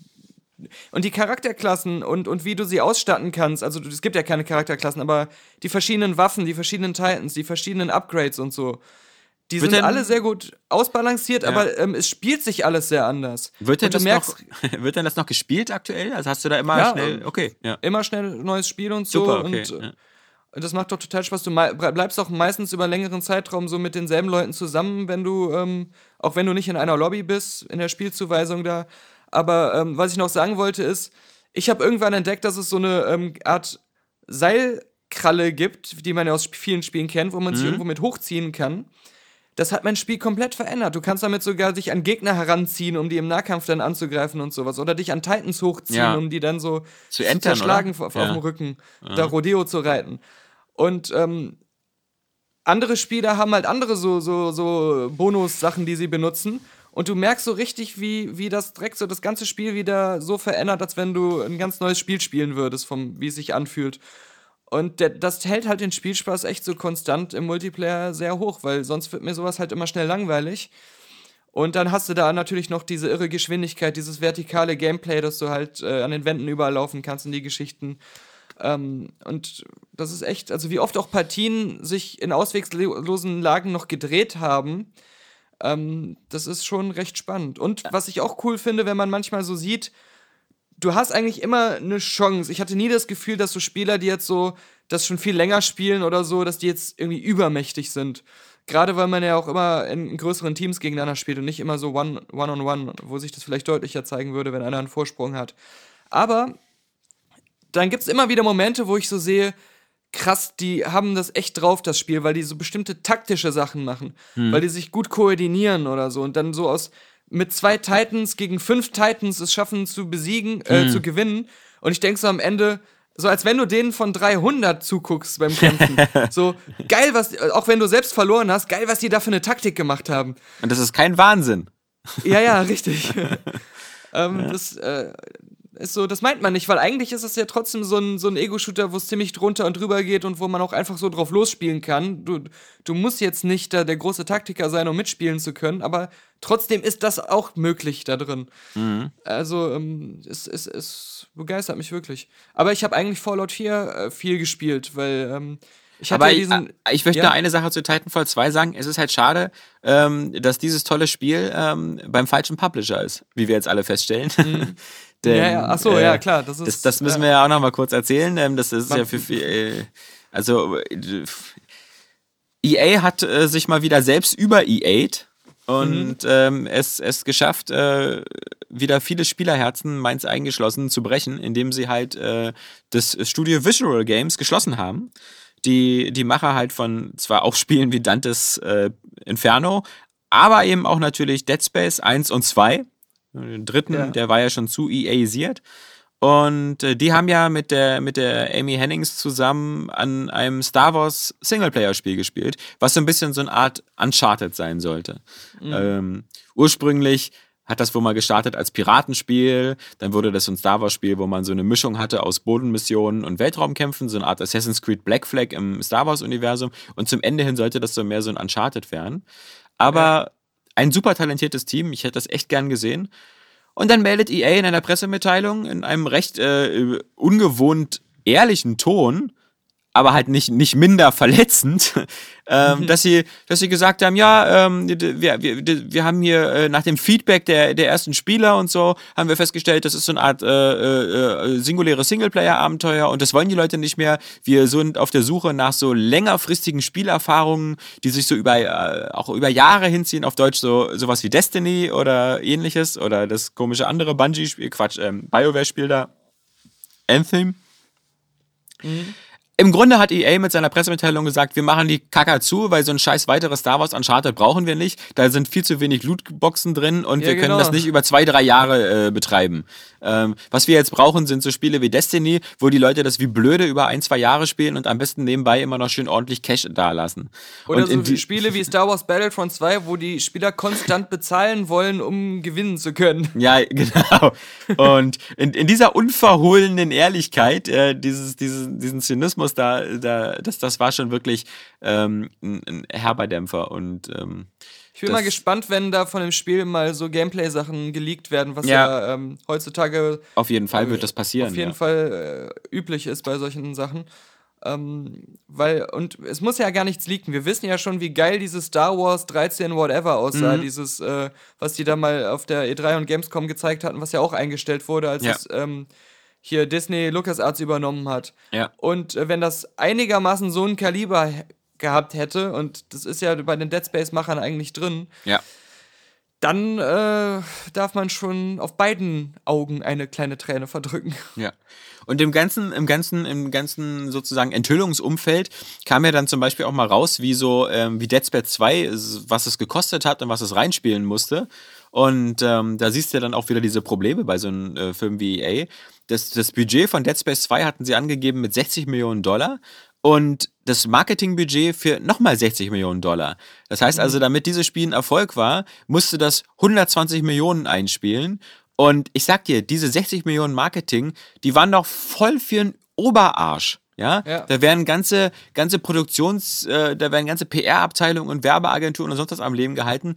Und die Charakterklassen und, und wie du sie ausstatten kannst, also es gibt ja keine Charakterklassen, aber die verschiedenen Waffen, die verschiedenen Titans, die verschiedenen Upgrades und so, die Wird sind alle sehr gut ausbalanciert, Ja. aber ähm, es spielt sich alles sehr anders. Wird denn, das merkst, noch, wird denn das noch gespielt aktuell? Also hast du da immer Ja, schnell. ähm, Okay, ja. immer schnell neues Spiel und so. Super, okay. Und ja. das macht doch total Spaß. Du bleibst auch meistens über einen längeren Zeitraum so mit denselben Leuten zusammen, wenn du, ähm, auch wenn du nicht in einer Lobby bist, in der Spielzuweisung da. Aber ähm, was ich noch sagen wollte ist, ich habe irgendwann entdeckt, dass es so eine ähm, Art Seilkralle gibt, die man ja aus vielen Spielen kennt, wo man sich irgendwo mit hochziehen kann. Das hat mein Spiel komplett verändert. Du kannst damit sogar dich an Gegner heranziehen, um die im Nahkampf dann anzugreifen und sowas. Oder dich an Titans hochziehen, Ja. um die dann so Zu entern, zerschlagen oder? auf, Ja. auf dem Rücken, da Rodeo zu reiten. Und ähm, andere Spieler haben halt andere so, so, so Bonus-Sachen, die sie benutzen. Und du merkst so richtig, wie, wie das direkt so das ganze Spiel wieder so verändert, als wenn du ein ganz neues Spiel spielen würdest, vom, wie es sich anfühlt. Und der, das hält halt den Spielspaß echt so konstant im Multiplayer sehr hoch, weil sonst wird mir sowas halt immer schnell langweilig. Und dann hast du da natürlich noch diese irre Geschwindigkeit, dieses vertikale Gameplay, dass du halt äh, an den Wänden überall laufen kannst in die Geschichten. Ähm, und das ist echt, also wie oft auch Partien sich in ausweglosen Lagen noch gedreht haben, ähm, das ist schon recht spannend. Und was ich auch cool finde, wenn man manchmal so sieht, du hast eigentlich immer eine Chance. Ich hatte nie das Gefühl, dass so Spieler, die jetzt so das schon viel länger spielen oder so, dass die jetzt irgendwie übermächtig sind. Gerade weil man ja auch immer in größeren Teams gegeneinander spielt und nicht immer so one- One-on-One, wo sich das vielleicht deutlicher zeigen würde, wenn einer einen Vorsprung hat. Aber dann gibt es immer wieder Momente, wo ich so sehe, krass, die haben das echt drauf, das Spiel, weil die so bestimmte taktische Sachen machen, weil die sich gut koordinieren oder so und dann so aus mit zwei Titans gegen fünf Titans es schaffen zu besiegen, äh, zu gewinnen. Und ich denke so am Ende, so als wenn du denen von 300 zuguckst beim Kämpfen. so geil, was, auch wenn du selbst verloren hast, geil, was die da für eine Taktik gemacht haben. Und das ist kein Wahnsinn. Ja, ja, richtig. ähm, Das äh, ist so, das meint man nicht, weil eigentlich ist es ja trotzdem so ein, so ein Ego-Shooter, wo es ziemlich drunter und drüber geht und wo man auch einfach so drauf losspielen kann. Du, du musst jetzt nicht da der große Taktiker sein, um mitspielen zu können, aber trotzdem ist das auch möglich da drin. Also, ähm, es, es, es begeistert mich wirklich. Aber ich habe eigentlich Fallout 4 äh, viel gespielt, weil ähm, ich Aber ja ich, diesen. ich möchte Ja. eine Sache zu Titanfall 2 sagen. Es ist halt schade, ähm, dass dieses tolle Spiel ähm, beim falschen Publisher ist, wie wir jetzt alle feststellen. Denn. Ja, ja, ach so, ja, klar, das Das, ist- das müssen ja. wir ja auch noch mal kurz erzählen. Ähm, das ist Man- ja für viel. Äh, also, äh, EA hat äh, sich mal wieder selbst über EA und Mhm. ähm, es, es geschafft, äh, wieder viele Spielerherzen, meins eingeschlossen, zu brechen, indem sie halt äh, das Studio Visual Games geschlossen haben. Die, die Macher halt von zwar auch Spielen wie Dantes äh, Inferno, aber eben auch natürlich Dead Space 1 und 2. Den dritten, Ja. der war ja schon zu EA-isiert. Und äh, die haben ja mit der, mit der Amy Hennings zusammen an einem Star Wars Singleplayer-Spiel gespielt, was so ein bisschen so eine Art Uncharted sein sollte. Ähm, ursprünglich hat das wohl mal gestartet als Piratenspiel, dann wurde das so ein Star Wars-Spiel, wo man so eine Mischung hatte aus Bodenmissionen und Weltraumkämpfen, so eine Art Assassin's Creed Black Flag im Star Wars-Universum. Und zum Ende hin sollte das so mehr so ein Uncharted werden. Aber ein super talentiertes Team, ich hätte das echt gern gesehen. Und dann meldet EA in einer Pressemitteilung in einem recht äh, ungewohnt ehrlichen Ton, aber halt nicht, nicht minder verletzend, ähm, dass, sie, dass sie gesagt haben, ja, ähm, wir, wir, wir haben hier äh, nach dem Feedback der, der ersten Spieler und so, haben wir festgestellt, das ist so eine Art äh, äh, äh, singuläres Singleplayer-Abenteuer und das wollen die Leute nicht mehr. Wir sind auf der Suche nach so längerfristigen Spielerfahrungen, die sich so über, äh, auch über Jahre hinziehen, auf Deutsch so sowas wie Destiny oder ähnliches oder das komische andere Bungie-Spiel, Quatsch, ähm, BioWare-Spiel da, Anthem. Im Grunde hat EA mit seiner Pressemitteilung gesagt, wir machen die Kacker zu, weil so ein scheiß weiteres Star Wars Uncharted brauchen wir nicht. Da sind viel zu wenig Lootboxen drin und Ja, wir können genau. das nicht über zwei, drei Jahre äh, betreiben. Ähm, was wir jetzt brauchen, sind so Spiele wie Destiny, wo die Leute das wie blöde über ein, zwei Jahre spielen und am besten nebenbei immer noch schön ordentlich Cash dalassen. Oder und in so die- Spiele wie Star Wars Battlefront 2, wo die Spieler konstant bezahlen wollen, um gewinnen zu können. Ja, genau. Und in, in dieser unverhohlenen Ehrlichkeit, äh, dieses, dieses, diesen Zynismus da, da das, das war schon wirklich ähm, ein, ein herber Dämpfer. Und ähm, Ich bin mal gespannt, wenn da von dem Spiel mal so Gameplay-Sachen geleakt werden, was Ja. ja, ähm, heutzutage auf jeden Fall wird das passieren. auf jeden ja. Fall äh, üblich ist bei solchen Sachen. Ähm, weil, und es muss ja gar nichts leaken. Wir wissen ja schon, wie geil dieses Star Wars 13 Whatever aussah. Mhm. Dieses, äh, was die da mal auf der E3 und Gamescom gezeigt hatten, was ja auch eingestellt wurde, als Ja. es ähm, hier Disney LucasArts übernommen hat. Ja. Und äh, wenn das einigermaßen so ein Kaliber gehabt hätte, und das ist ja bei den Dead Space-Machern eigentlich drin, Ja. dann äh, darf man schon auf beiden Augen eine kleine Träne verdrücken. Ja. Und im ganzen, im ganzen, im ganzen sozusagen Enthüllungsumfeld kam ja dann zum Beispiel auch mal raus, wie so, ähm, wie Dead Space 2, es- was es gekostet hat und was es reinspielen musste. Und ähm, da siehst du ja dann auch wieder diese Probleme bei so einem äh, Film wie EA. Das, das Budget von Dead Space 2 hatten sie angegeben mit 60 Millionen Dollar und das Marketingbudget für nochmal 60 Millionen Dollar. Das heißt also, damit dieses Spiel ein Erfolg war, musste das 120 Millionen einspielen. Und ich sag dir, diese 60 Millionen Marketing, die waren doch voll für einen Oberarsch. Ja, Ja. da werden ganze, ganze Produktions, äh, da werden ganze PR-Abteilungen und Werbeagenturen und sonst was am Leben gehalten.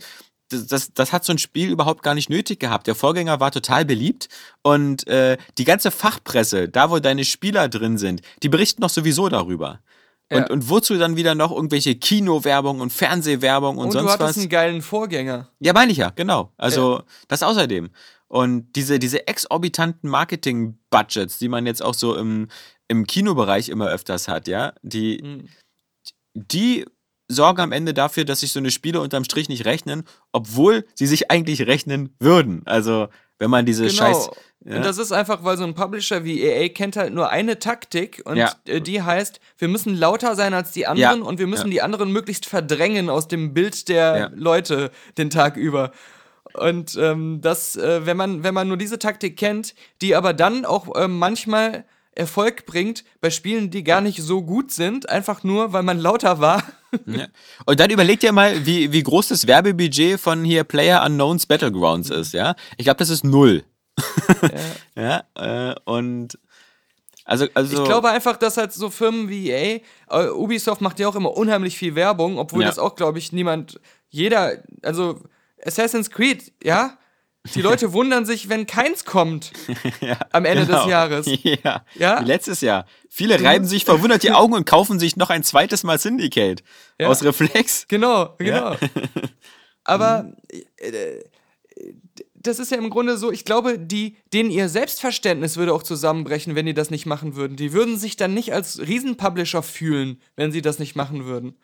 Das, das, das hat so ein Spiel überhaupt gar nicht nötig gehabt. Der Vorgänger war total beliebt und äh, die ganze Fachpresse, da wo deine Spieler drin sind, die berichten doch sowieso darüber. Und, Ja. und wozu dann wieder noch irgendwelche Kinowerbung und Fernsehwerbung und, Und, sonst du hattest was? einen geilen Vorgänger. Ja, meine ich ja, genau. Also das außerdem. Und diese, diese exorbitanten Marketing-Budgets, die man jetzt auch so im, im Kinobereich immer öfters hat, ja, die, Mhm. die sorgen am Ende dafür, dass sich so eine Spiele unterm Strich nicht rechnen, obwohl sie sich eigentlich rechnen würden. Also, wenn man diese Scheiß. Ja, Und das ist einfach, weil so ein Publisher wie EA kennt halt nur eine Taktik und Ja. äh, die heißt, wir müssen lauter sein als die anderen Ja. und wir müssen die anderen möglichst verdrängen aus dem Bild der. Leute den Tag über. Und ähm, das, äh, wenn man, wenn man nur diese Taktik kennt, die aber dann auch ähm, manchmal Erfolg bringt bei Spielen, die gar nicht so gut sind, einfach nur, weil man lauter war. Ja. Und dann überleg dir mal, wie, wie groß das Werbebudget von hier Player Unknowns Battlegrounds ist, ja? Ich glaube, das ist null. ja, äh, und also, also Ich glaube einfach, dass halt so Firmen wie EA, äh, Ubisoft macht ja auch immer unheimlich viel Werbung, obwohl Ja. das auch, glaube ich, niemand, jeder, also Assassin's Creed, ja, die Leute wundern sich, wenn keins kommt ja, am Ende genau. des Jahres. Ja, Ja? letztes Jahr. Viele reiben sich verwundert die Augen und kaufen sich noch ein zweites Mal Syndicate. Ja. Aus Reflex. Genau, genau. Aber äh, das ist ja im Grunde so, ich glaube, die, denen ihr Selbstverständnis würde auch zusammenbrechen, wenn die das nicht machen würden. Die würden sich dann nicht als Riesenpublisher fühlen, wenn sie das nicht machen würden.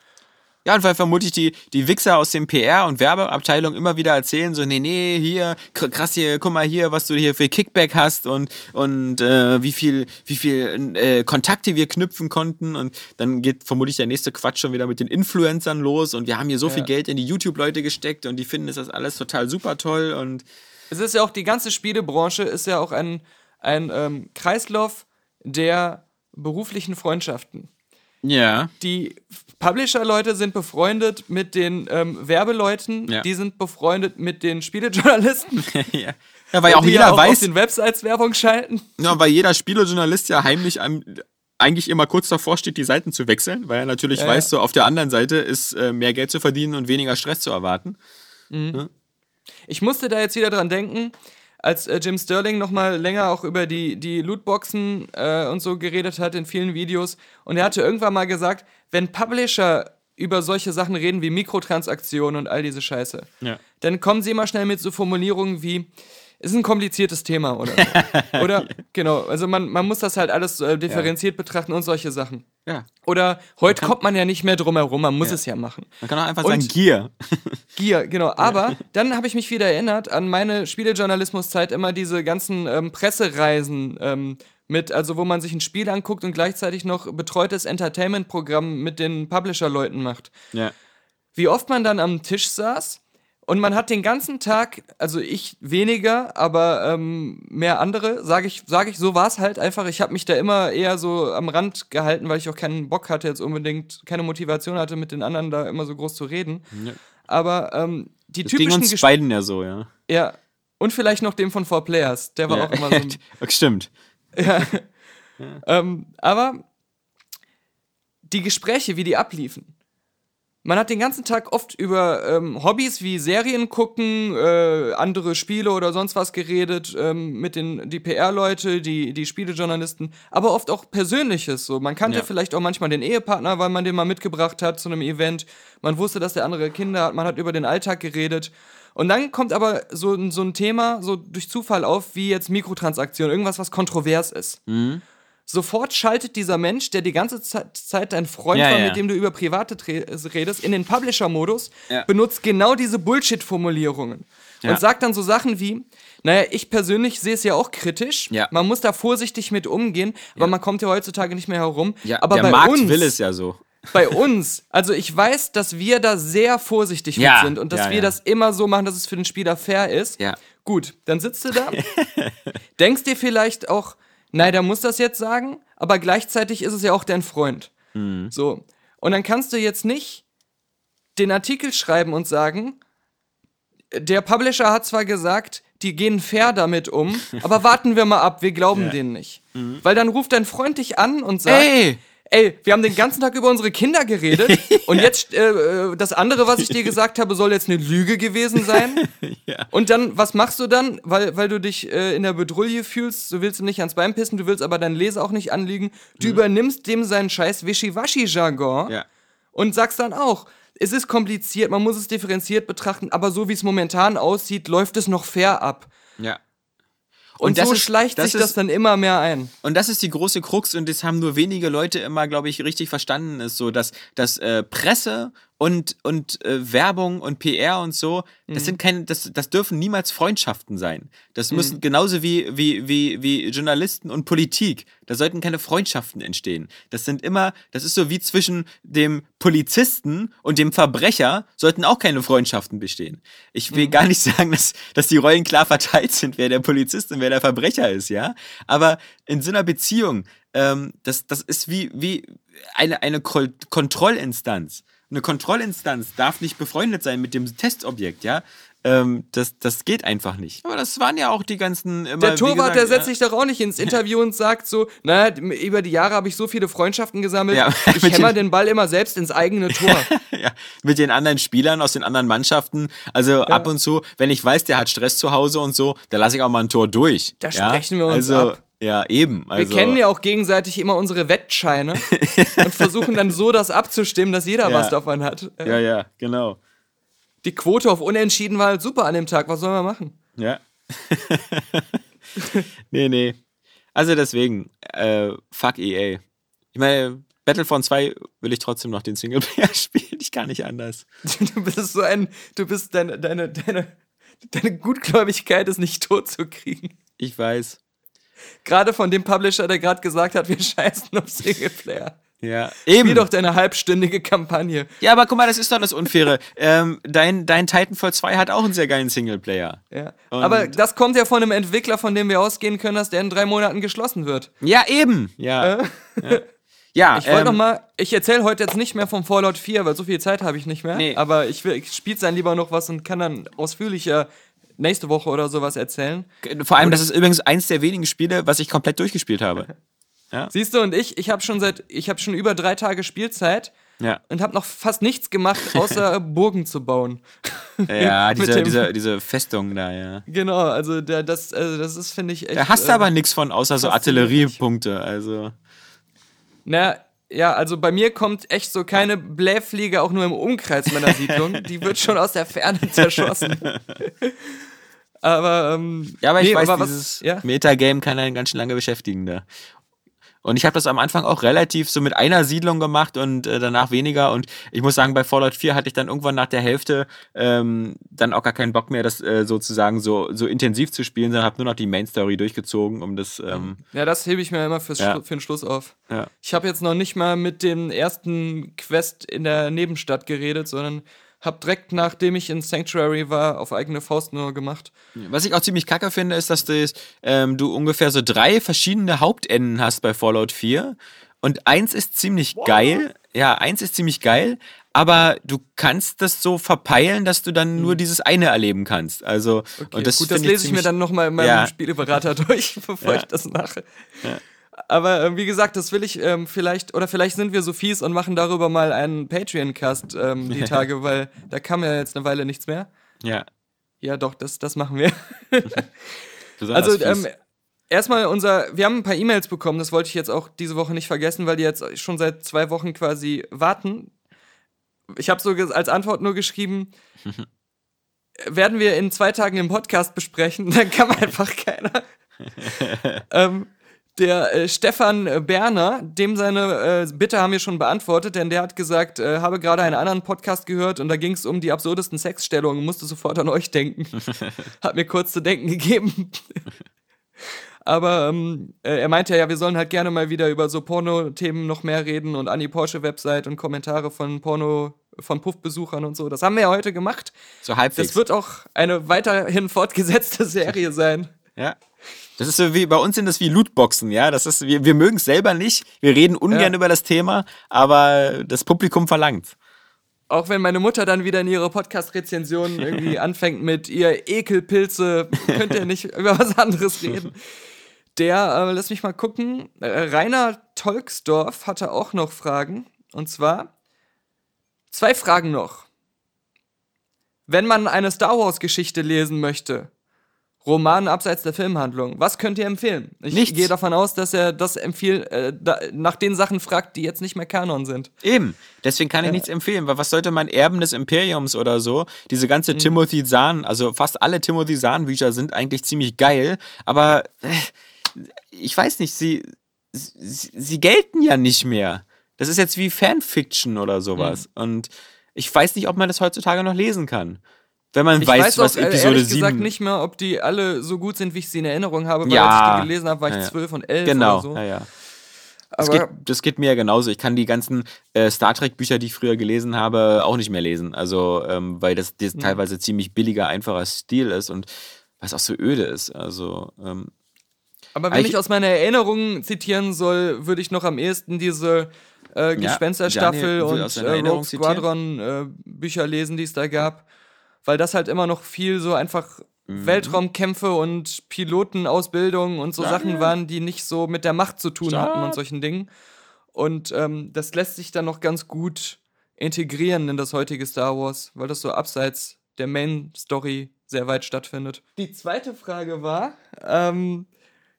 Ja, und weil vermutlich die, die Wichser aus dem PR- und Werbeabteilung immer wieder erzählen, so, nee, nee, hier, kr- krass hier, guck mal hier, was du hier für Kickback hast und, und äh, wie viel, wie viel äh, Kontakte wir knüpfen konnten. Und dann geht vermutlich der nächste Quatsch schon wieder mit den Influencern los und wir haben hier so viel Geld in die YouTube-Leute gesteckt und die finden das alles total super toll und Es ist ja auch, die ganze Spielebranche ist ja auch ein, ein ähm, Kreislauf der beruflichen Freundschaften. Ja. Die Publisher-Leute sind befreundet mit den ähm, Werbeleuten, Ja. die sind befreundet mit den Spielejournalisten, ja. Ja, weil auch die jeder auch auf weiß, den Websites Werbung schalten. Ja, weil jeder Spielejournalist ja heimlich am, eigentlich immer kurz davor steht, die Seiten zu wechseln, weil er natürlich Ja, weiß, ja. so auf der anderen Seite ist äh, mehr Geld zu verdienen und weniger Stress zu erwarten. Ich musste da jetzt wieder dran denken, als äh, Jim Sterling nochmal länger auch über die, die Lootboxen äh, und so geredet hat in vielen Videos. Und er hatte irgendwann mal gesagt, wenn Publisher über solche Sachen reden wie Mikrotransaktionen und all diese Scheiße, Ja. dann kommen sie immer schnell mit so Formulierungen wie, ist ein kompliziertes Thema oder. Oder, genau, also man, man muss das halt alles äh, differenziert betrachten und solche Sachen. Ja. Oder heute kommt man ja nicht mehr drum herum, man muss es ja machen. Man kann auch einfach Und- sagen Gier. Gier, genau. Aber dann habe ich mich wieder erinnert an meine Spielejournalismuszeit, immer diese ganzen ähm, Pressereisen ähm, mit, also wo man sich ein Spiel anguckt und gleichzeitig noch betreutes Entertainment-Programm mit den Publisher-Leuten macht. Ja. Wie oft man dann am Tisch saß und man hat den ganzen Tag, also ich weniger, aber ähm, mehr andere, sage ich, sage ich, so war es halt einfach. Ich habe mich da immer eher so am Rand gehalten, weil ich auch keinen Bock hatte, jetzt unbedingt keine Motivation hatte, mit den anderen da immer so groß zu reden. Aber ähm, die Das ging typischen uns Gespräche. beiden ja so, ja. Ja. Und vielleicht noch dem von Four Players. Der war ja. auch immer so ein Stimmt. Ähm, aber die Gespräche, wie die abliefen. Man hat den ganzen Tag oft über ähm, Hobbys wie Serien gucken, äh, andere Spiele oder sonst was geredet, ähm, mit den die PR-Leute, die, die Spielejournalisten, aber oft auch Persönliches. So. Man kannte Ja. vielleicht auch manchmal den Ehepartner, weil man den mal mitgebracht hat zu einem Event. Man wusste, dass der andere Kinder hat, man hat über den Alltag geredet. Und dann kommt aber so, ein- so ein Thema so durch Zufall auf, wie jetzt Mikrotransaktionen, irgendwas, was kontrovers ist sofort schaltet dieser Mensch, der die ganze Ze- Zeit dein Freund Ja, war, ja. mit dem du über Private redest, in den Publisher-Modus, Ja. benutzt genau diese Bullshit-Formulierungen. Ja. Und sagt dann so Sachen wie, naja, ich persönlich sehe es ja auch kritisch, Ja. man muss da vorsichtig mit umgehen, aber man kommt ja heutzutage nicht mehr herum. Ja, aber der bei Markt uns, will es ja so. bei uns, also ich weiß, dass wir da sehr vorsichtig Ja, mit sind und dass ja, wir ja. das immer so machen, dass es für den Spieler fair ist. Ja. Gut, dann sitzt du da, denkst dir vielleicht auch, nein, der muss das jetzt sagen, aber gleichzeitig ist es ja auch dein Freund. Mhm. So. Und dann kannst du jetzt nicht den Artikel schreiben und sagen, der Publisher hat zwar gesagt, die gehen fair damit um, aber warten wir mal ab, wir glauben denen nicht. Weil dann ruft dein Freund dich an und sagt, Mhm. Ey! Ey, wir haben den ganzen Tag über unsere Kinder geredet und jetzt äh, äh, das andere, was ich dir gesagt habe, soll jetzt eine Lüge gewesen sein. Ja. Und dann, was machst du dann? Weil, weil du dich äh, in der Bedrulle fühlst, du willst ihm nicht ans Bein pissen, du willst aber deinen Leser auch nicht anliegen. Du übernimmst dem seinen scheiß Wischiwaschi-Jargon Mhm. Ja. und sagst dann auch, es ist kompliziert, man muss es differenziert betrachten, aber so wie es momentan aussieht, läuft es noch fair ab. Ja. Und, das so ist- schleicht das sich das ist- dann immer mehr ein. Und das ist die große Krux und das haben nur wenige Leute immer, glaube ich, richtig verstanden, ist so, dass, dass äh, Presse und, und äh, Werbung und PR und so, das sind keine, das, das dürfen niemals Freundschaften sein. Das müssen genauso wie, wie, wie, wie Journalisten und Politik, da sollten keine Freundschaften entstehen. Das sind immer, das ist so wie zwischen dem Polizisten und dem Verbrecher sollten auch keine Freundschaften bestehen. Ich will gar nicht sagen, dass, dass die Rollen klar verteilt sind, wer der Polizist und wer der Verbrecher ist, ja. Aber in so einer Beziehung, ähm, das, das ist wie, wie eine, eine Kontrollinstanz. Eine Kontrollinstanz darf nicht befreundet sein mit dem Testobjekt, ja. Ähm, das, das geht einfach nicht. Aber das waren ja auch die ganzen immer. Der wie Torwart, gesagt, der setzt ja. sich doch auch nicht ins Interview und sagt so, naja, über die Jahre habe ich so viele Freundschaften gesammelt, Ja, ich hämmer den- den Ball immer selbst ins eigene Tor. ja, mit den anderen Spielern aus den anderen Mannschaften. Also ab und zu, wenn ich weiß, der hat Stress zu Hause und so, da lasse ich auch mal ein Tor durch. Da ja? sprechen wir uns also, ab. Ja, eben. Also, Wir kennen ja auch gegenseitig immer unsere Wettscheine und versuchen dann so das abzustimmen, dass jeder Ja. was davon hat. Ja, ja, genau. Die Quote auf Unentschieden war halt super an dem Tag, was sollen wir machen? Ja. nee, nee. Also deswegen, äh, fuck EA. Ich meine, Battlefront 2 will ich trotzdem noch den Singleplayer spielen. Ich kann nicht anders. Du bist so ein, du bist deine, deine, deine, deine Gutgläubigkeit ist nicht tot zu kriegen. Ich weiß. Gerade von dem Publisher, der gerade gesagt hat, wir scheißen auf Singleplayer. Ja, Spiel eben. doch deine halbstündige Kampagne. Ja, aber guck mal, das ist doch das Unfaire. ähm, dein, dein Titanfall 2 hat auch einen sehr geilen Singleplayer. Ja. Und- Aber das kommt ja von einem Entwickler, von dem wir ausgehen können, dass der in drei Monaten geschlossen wird. Ja, eben. Ja. ja. ja Ich wollte ähm, noch mal, ich erzähle heute jetzt nicht mehr vom Fallout 4, weil so viel Zeit habe ich nicht mehr. Nee. Aber ich, will- ich spiele dann lieber noch was und kann dann ausführlicher nächste Woche oder sowas erzählen. Vor allem, das ist übrigens eins der wenigen Spiele, was ich komplett durchgespielt habe. Siehst du, und ich, ich habe schon seit, ich habe schon über drei Tage Spielzeit Ja. und habe noch fast nichts gemacht, außer Burgen zu bauen. Ja, diese, diese, diese Festung da, ja. Genau, also der, das, also das ist, finde ich, echt. Da hast du äh, aber nichts von, außer so. Artilleriepunkte. Also. Na, ja, also bei mir kommt echt so keine Blähfliege auch nur im Umkreis meiner Siedlung. Die wird schon aus der Ferne zerschossen. aber, ähm, Ja, aber ich nee, weiß, aber was- dieses ja? Metagame kann einen ganz schön lange beschäftigen da. Und ich habe das am Anfang auch relativ so mit einer Siedlung gemacht und äh, danach weniger. Und ich muss sagen, bei Fallout 4 hatte ich dann irgendwann nach der Hälfte ähm, dann auch gar keinen Bock mehr, das äh, sozusagen so, so intensiv zu spielen, sondern habe nur noch die Main Story durchgezogen, um das. Ähm, Ja, das hebe ich mir immer fürs Ja. Für den Schluss auf. ja. Ich habe jetzt noch nicht mal mit dem ersten Quest in der Nebenstadt geredet, sondern habe direkt nachdem ich in Sanctuary war, auf eigene Faust nur gemacht. Was ich auch ziemlich kacke finde, ist, dass das, ähm, du ungefähr so drei verschiedene Hauptenden hast bei Fallout 4. Und eins ist ziemlich geil. Ja, eins ist ziemlich geil. Aber du kannst das so verpeilen, dass du dann nur dieses eine erleben kannst. Also, Mhm. Okay, und das, gut, das lese ich mir ziemlich- dann nochmal in meinem Ja. Spieleberater durch, bevor Ja. ich das mache. Aber ähm, wie gesagt, das will ich ähm, vielleicht, oder vielleicht sind wir so fies und machen darüber mal einen Patreon-Cast ähm, die Tage, weil da kam ja jetzt eine Weile nichts mehr. Ja, Ja, doch, das, das machen wir. Also, ähm, erstmal unser, wir haben ein paar E-Mails bekommen, das wollte ich jetzt auch diese Woche nicht vergessen, weil die jetzt schon seit zwei Wochen quasi warten. Ich habe so als Antwort nur geschrieben, werden wir in zwei Tagen im Podcast besprechen, dann kann einfach keiner. ähm, der äh, Stefan äh, Berner, dem seine äh, Bitte haben wir schon beantwortet, denn der hat gesagt, äh, habe gerade einen anderen Podcast gehört und da ging es um die absurdesten Sexstellungen und musste sofort an euch denken. hat mir kurz zu denken gegeben. Aber ähm, äh, er meinte ja, wir sollen halt gerne mal wieder über so Porno-Themen noch mehr reden und an die Porsche-Website und Kommentare von Porno, von Puff-Besuchern und so. Das haben wir ja heute gemacht. so halbwegs. Das wird auch eine weiterhin fortgesetzte Serie sein. Ja. Das ist so wie, bei uns sind das wie Lootboxen, ja. Das ist, wir, wir mögen es selber nicht. Wir reden ungern Ja. über das Thema, aber das Publikum verlangt. Auch wenn meine Mutter dann wieder in ihrer Podcast-Rezension irgendwie anfängt mit ihr Ekelpilze, könnt ihr nicht über was anderes reden. Der, äh, lass mich mal gucken, äh, Rainer Tolksdorf hatte auch noch Fragen. Und zwar zwei Fragen noch. Wenn man eine Star Wars-Geschichte lesen möchte, Roman abseits der Filmhandlung, was könnt ihr empfehlen? Ich Nichts. gehe davon aus, dass er das empfiehlt, äh, da, nach den Sachen fragt, die jetzt nicht mehr Kanon sind. Eben. Deswegen kann ich nichts empfehlen, weil was sollte man Erben des Imperiums oder so? Diese ganze Timothy Zahn, also fast alle Timothy Zahn-Bücher sind eigentlich ziemlich geil, aber äh, ich weiß nicht, sie, sie, sie gelten ja nicht mehr. Das ist jetzt wie Fanfiction oder sowas. Und ich weiß nicht, ob man das heutzutage noch lesen kann. Wenn man Ich weiß, weiß, was auch äh, Episode ehrlich 7 gesagt nicht mehr, ob die alle so gut sind, wie ich sie in Erinnerung habe, weil Ja. als ich die gelesen habe, war ich Ja, ja. zwölf und elf Genau, oder so. ja, ja. Das geht, das geht mir ja genauso. Ich kann die ganzen äh, Star Trek-Bücher, die ich früher gelesen habe, auch nicht mehr lesen. Also, ähm, weil das, das teilweise ziemlich billiger, einfacher Stil ist und was auch so öde ist. Also, ähm, Aber wenn Ich- ich aus meiner Erinnerung zitieren soll, würde ich noch am ehesten diese äh, Gespensterstaffel will und äh, Rogue Squadron äh, Bücher lesen, die es da gab. Weil das halt immer noch viel so einfach Mhm. Weltraumkämpfe und Pilotenausbildung und so Ja, Sachen ja. waren, die nicht so mit der Macht zu tun hatten und solchen Dingen. Und ähm, das lässt sich dann noch ganz gut integrieren in das heutige Star Wars, weil das so abseits der Main Story sehr weit stattfindet. Die zweite Frage war, ähm,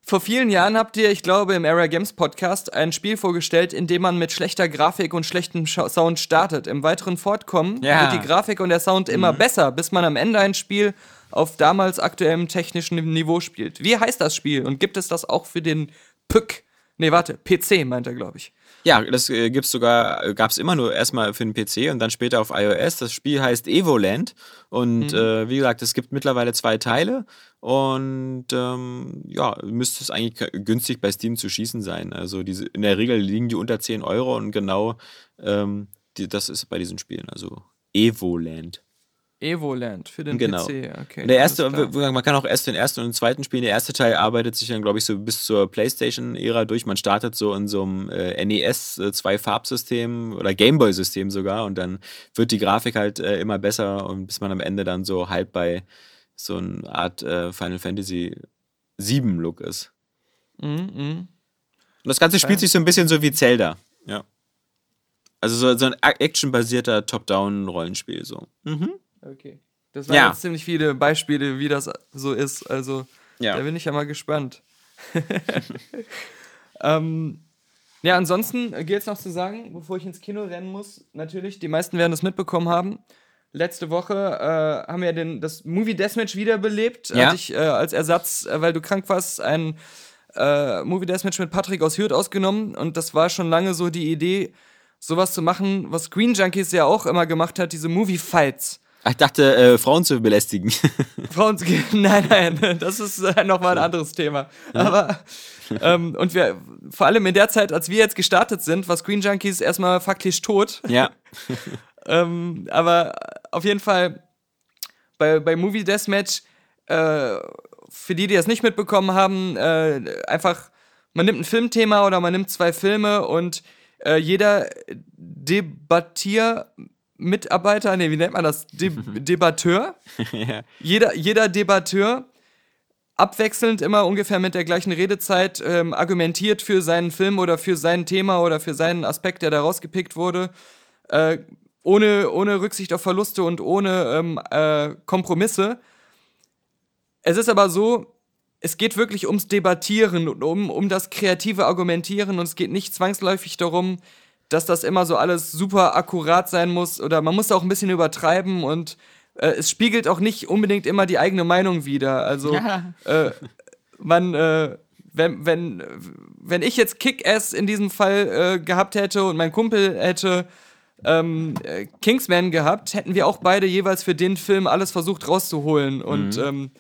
vor vielen Jahren habt ihr, ich glaube, im Area Games Podcast ein Spiel vorgestellt, in dem man mit schlechter Grafik und schlechtem Scha- Sound startet. Im weiteren Fortkommen Ja. wird die Grafik und der Sound immer besser, bis man am Ende ein Spiel auf damals aktuellem technischen Niveau spielt. Wie heißt das Spiel und gibt es das auch für den Pück Nee, warte, PC meint er, glaube ich. Ja, das äh, gibt's sogar, gab es immer nur erstmal für den PC und dann später auf iOS. Das Spiel heißt Evoland und äh, wie gesagt, es gibt mittlerweile zwei Teile und ähm, ja, müsste es eigentlich günstig bei Steam zu schießen sein. Also diese, in der Regel liegen die unter 10 Euro und genau ähm, die, das ist bei diesen Spielen, also Evoland. Evoland für den Genau. PC. Okay, Und der erste, man kann auch erst den ersten und den zweiten spielen. Der erste Teil arbeitet sich dann, glaube ich, so bis zur PlayStation-Ära durch. Man startet so in so einem äh, NES äh, zwei Farbsystem oder Gameboy-System sogar und dann wird die Grafik halt äh, immer besser und bis man am Ende dann so halb bei so einer Art äh, Final Fantasy 7 Look ist. Mhm, mhm. Und das Ganze spielt sich so ein bisschen so wie Zelda. Ja. Also so, so ein actionbasierter Top-Down-Rollenspiel so. Mhm. Okay. Das waren Ja. jetzt ziemlich viele Beispiele, wie das so ist. Also, Ja. da bin ich ja mal gespannt. ähm, ja, ansonsten gilt es noch zu sagen, bevor ich ins Kino rennen muss, natürlich, die meisten werden das mitbekommen haben. Letzte Woche äh, haben wir den, das Movie Deathmatch wiederbelebt, Ja. hatte ich äh, als Ersatz, äh, weil du krank warst, ein äh, Movie Deathmatch mit Patrick aus Hürth ausgenommen. Und das war schon lange so die Idee, sowas zu machen, was Green Junkies ja auch immer gemacht hat, diese Movie Fights. Ich dachte, äh, Frauen zu belästigen. Frauen, nein, nein, das ist äh, nochmal ein anderes Thema. Aber, ähm, und wir, vor allem in der Zeit, als wir jetzt gestartet sind, war Screen Junkies erstmal faktisch tot. ja. ähm, aber auf jeden Fall bei, bei Movie Deathmatch, äh, für die, die das nicht mitbekommen haben, äh, einfach, man nimmt ein Filmthema oder man nimmt zwei Filme und äh, jeder Debattiermitarbeiter, nee, wie nennt man das? De Debatteur? ja. jeder, jeder Debatteur abwechselnd immer ungefähr mit der gleichen Redezeit ähm, argumentiert für seinen Film oder für sein Thema oder für seinen Aspekt, der da rausgepickt wurde, äh, ohne, ohne Rücksicht auf Verluste und ohne ähm, äh, Kompromisse. Es ist aber so, es geht wirklich ums Debattieren und um, um das kreative Argumentieren und es geht nicht zwangsläufig darum, dass das immer so alles super akkurat sein muss oder man muss da auch ein bisschen übertreiben und äh, es spiegelt auch nicht unbedingt immer die eigene Meinung wider. Also äh, man, äh, wenn, wenn, wenn ich jetzt Kick-Ass in diesem Fall äh, gehabt hätte und mein Kumpel hätte ähm, äh, Kingsman gehabt, hätten wir auch beide jeweils für den Film alles versucht rauszuholen. Und ähm,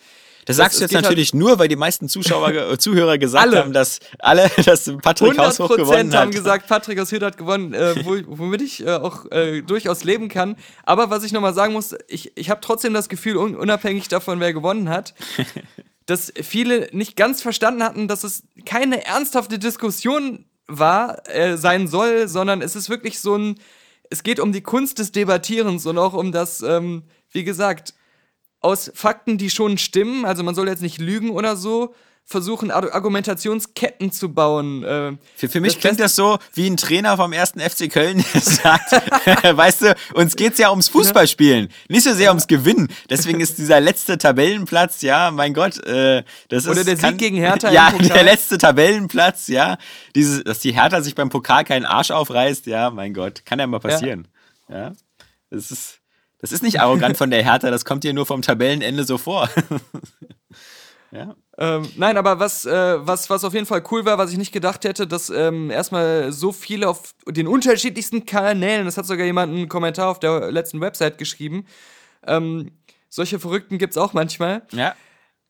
Das sagst du jetzt halt- natürlich nur, weil die meisten Zuschauer, äh, Zuhörer gesagt Alle. haben, dass alle, dass Patrick Haushoch gewonnen 100% haben hat. gesagt, Patrick aus Hütt hat gewonnen, äh, wo, womit ich äh, auch äh, durchaus leben kann. Aber was ich nochmal sagen muss, ich, ich habe trotzdem das Gefühl, un unabhängig davon, wer gewonnen hat, dass viele nicht ganz verstanden hatten, dass es keine ernsthafte Diskussion war, äh, sein soll, sondern es ist wirklich so ein, es geht um die Kunst des Debattierens und auch um das, ähm, wie gesagt, aus Fakten, die schon stimmen, also man soll jetzt nicht lügen oder so, versuchen, Ar Argumentationsketten zu bauen. Äh, Für, für mich Das klingt das so wie ein Trainer vom ersten FC Köln, der sagt, weißt du, uns geht's ja ums Fußballspielen, nicht so sehr ums Gewinnen. Deswegen ist dieser letzte Tabellenplatz, ja, mein Gott, äh, das ist Oder der Sieg gegen Hertha im Ja, Pokal. der letzte Tabellenplatz, ja, dieses, dass die Hertha sich beim Pokal keinen Arsch aufreißt, ja, mein Gott, kann ja mal passieren. Ja, das ist das ist nicht arrogant von der Hertha, das kommt dir nur vom Tabellenende so vor. ja. Ähm, nein, aber was, äh, was, was auf jeden Fall cool war, was ich nicht gedacht hätte, dass ähm, erstmal so viele auf den unterschiedlichsten Kanälen, das hat sogar jemand einen Kommentar auf der letzten Website geschrieben, ähm, solche Verrückten gibt's auch manchmal, Ja.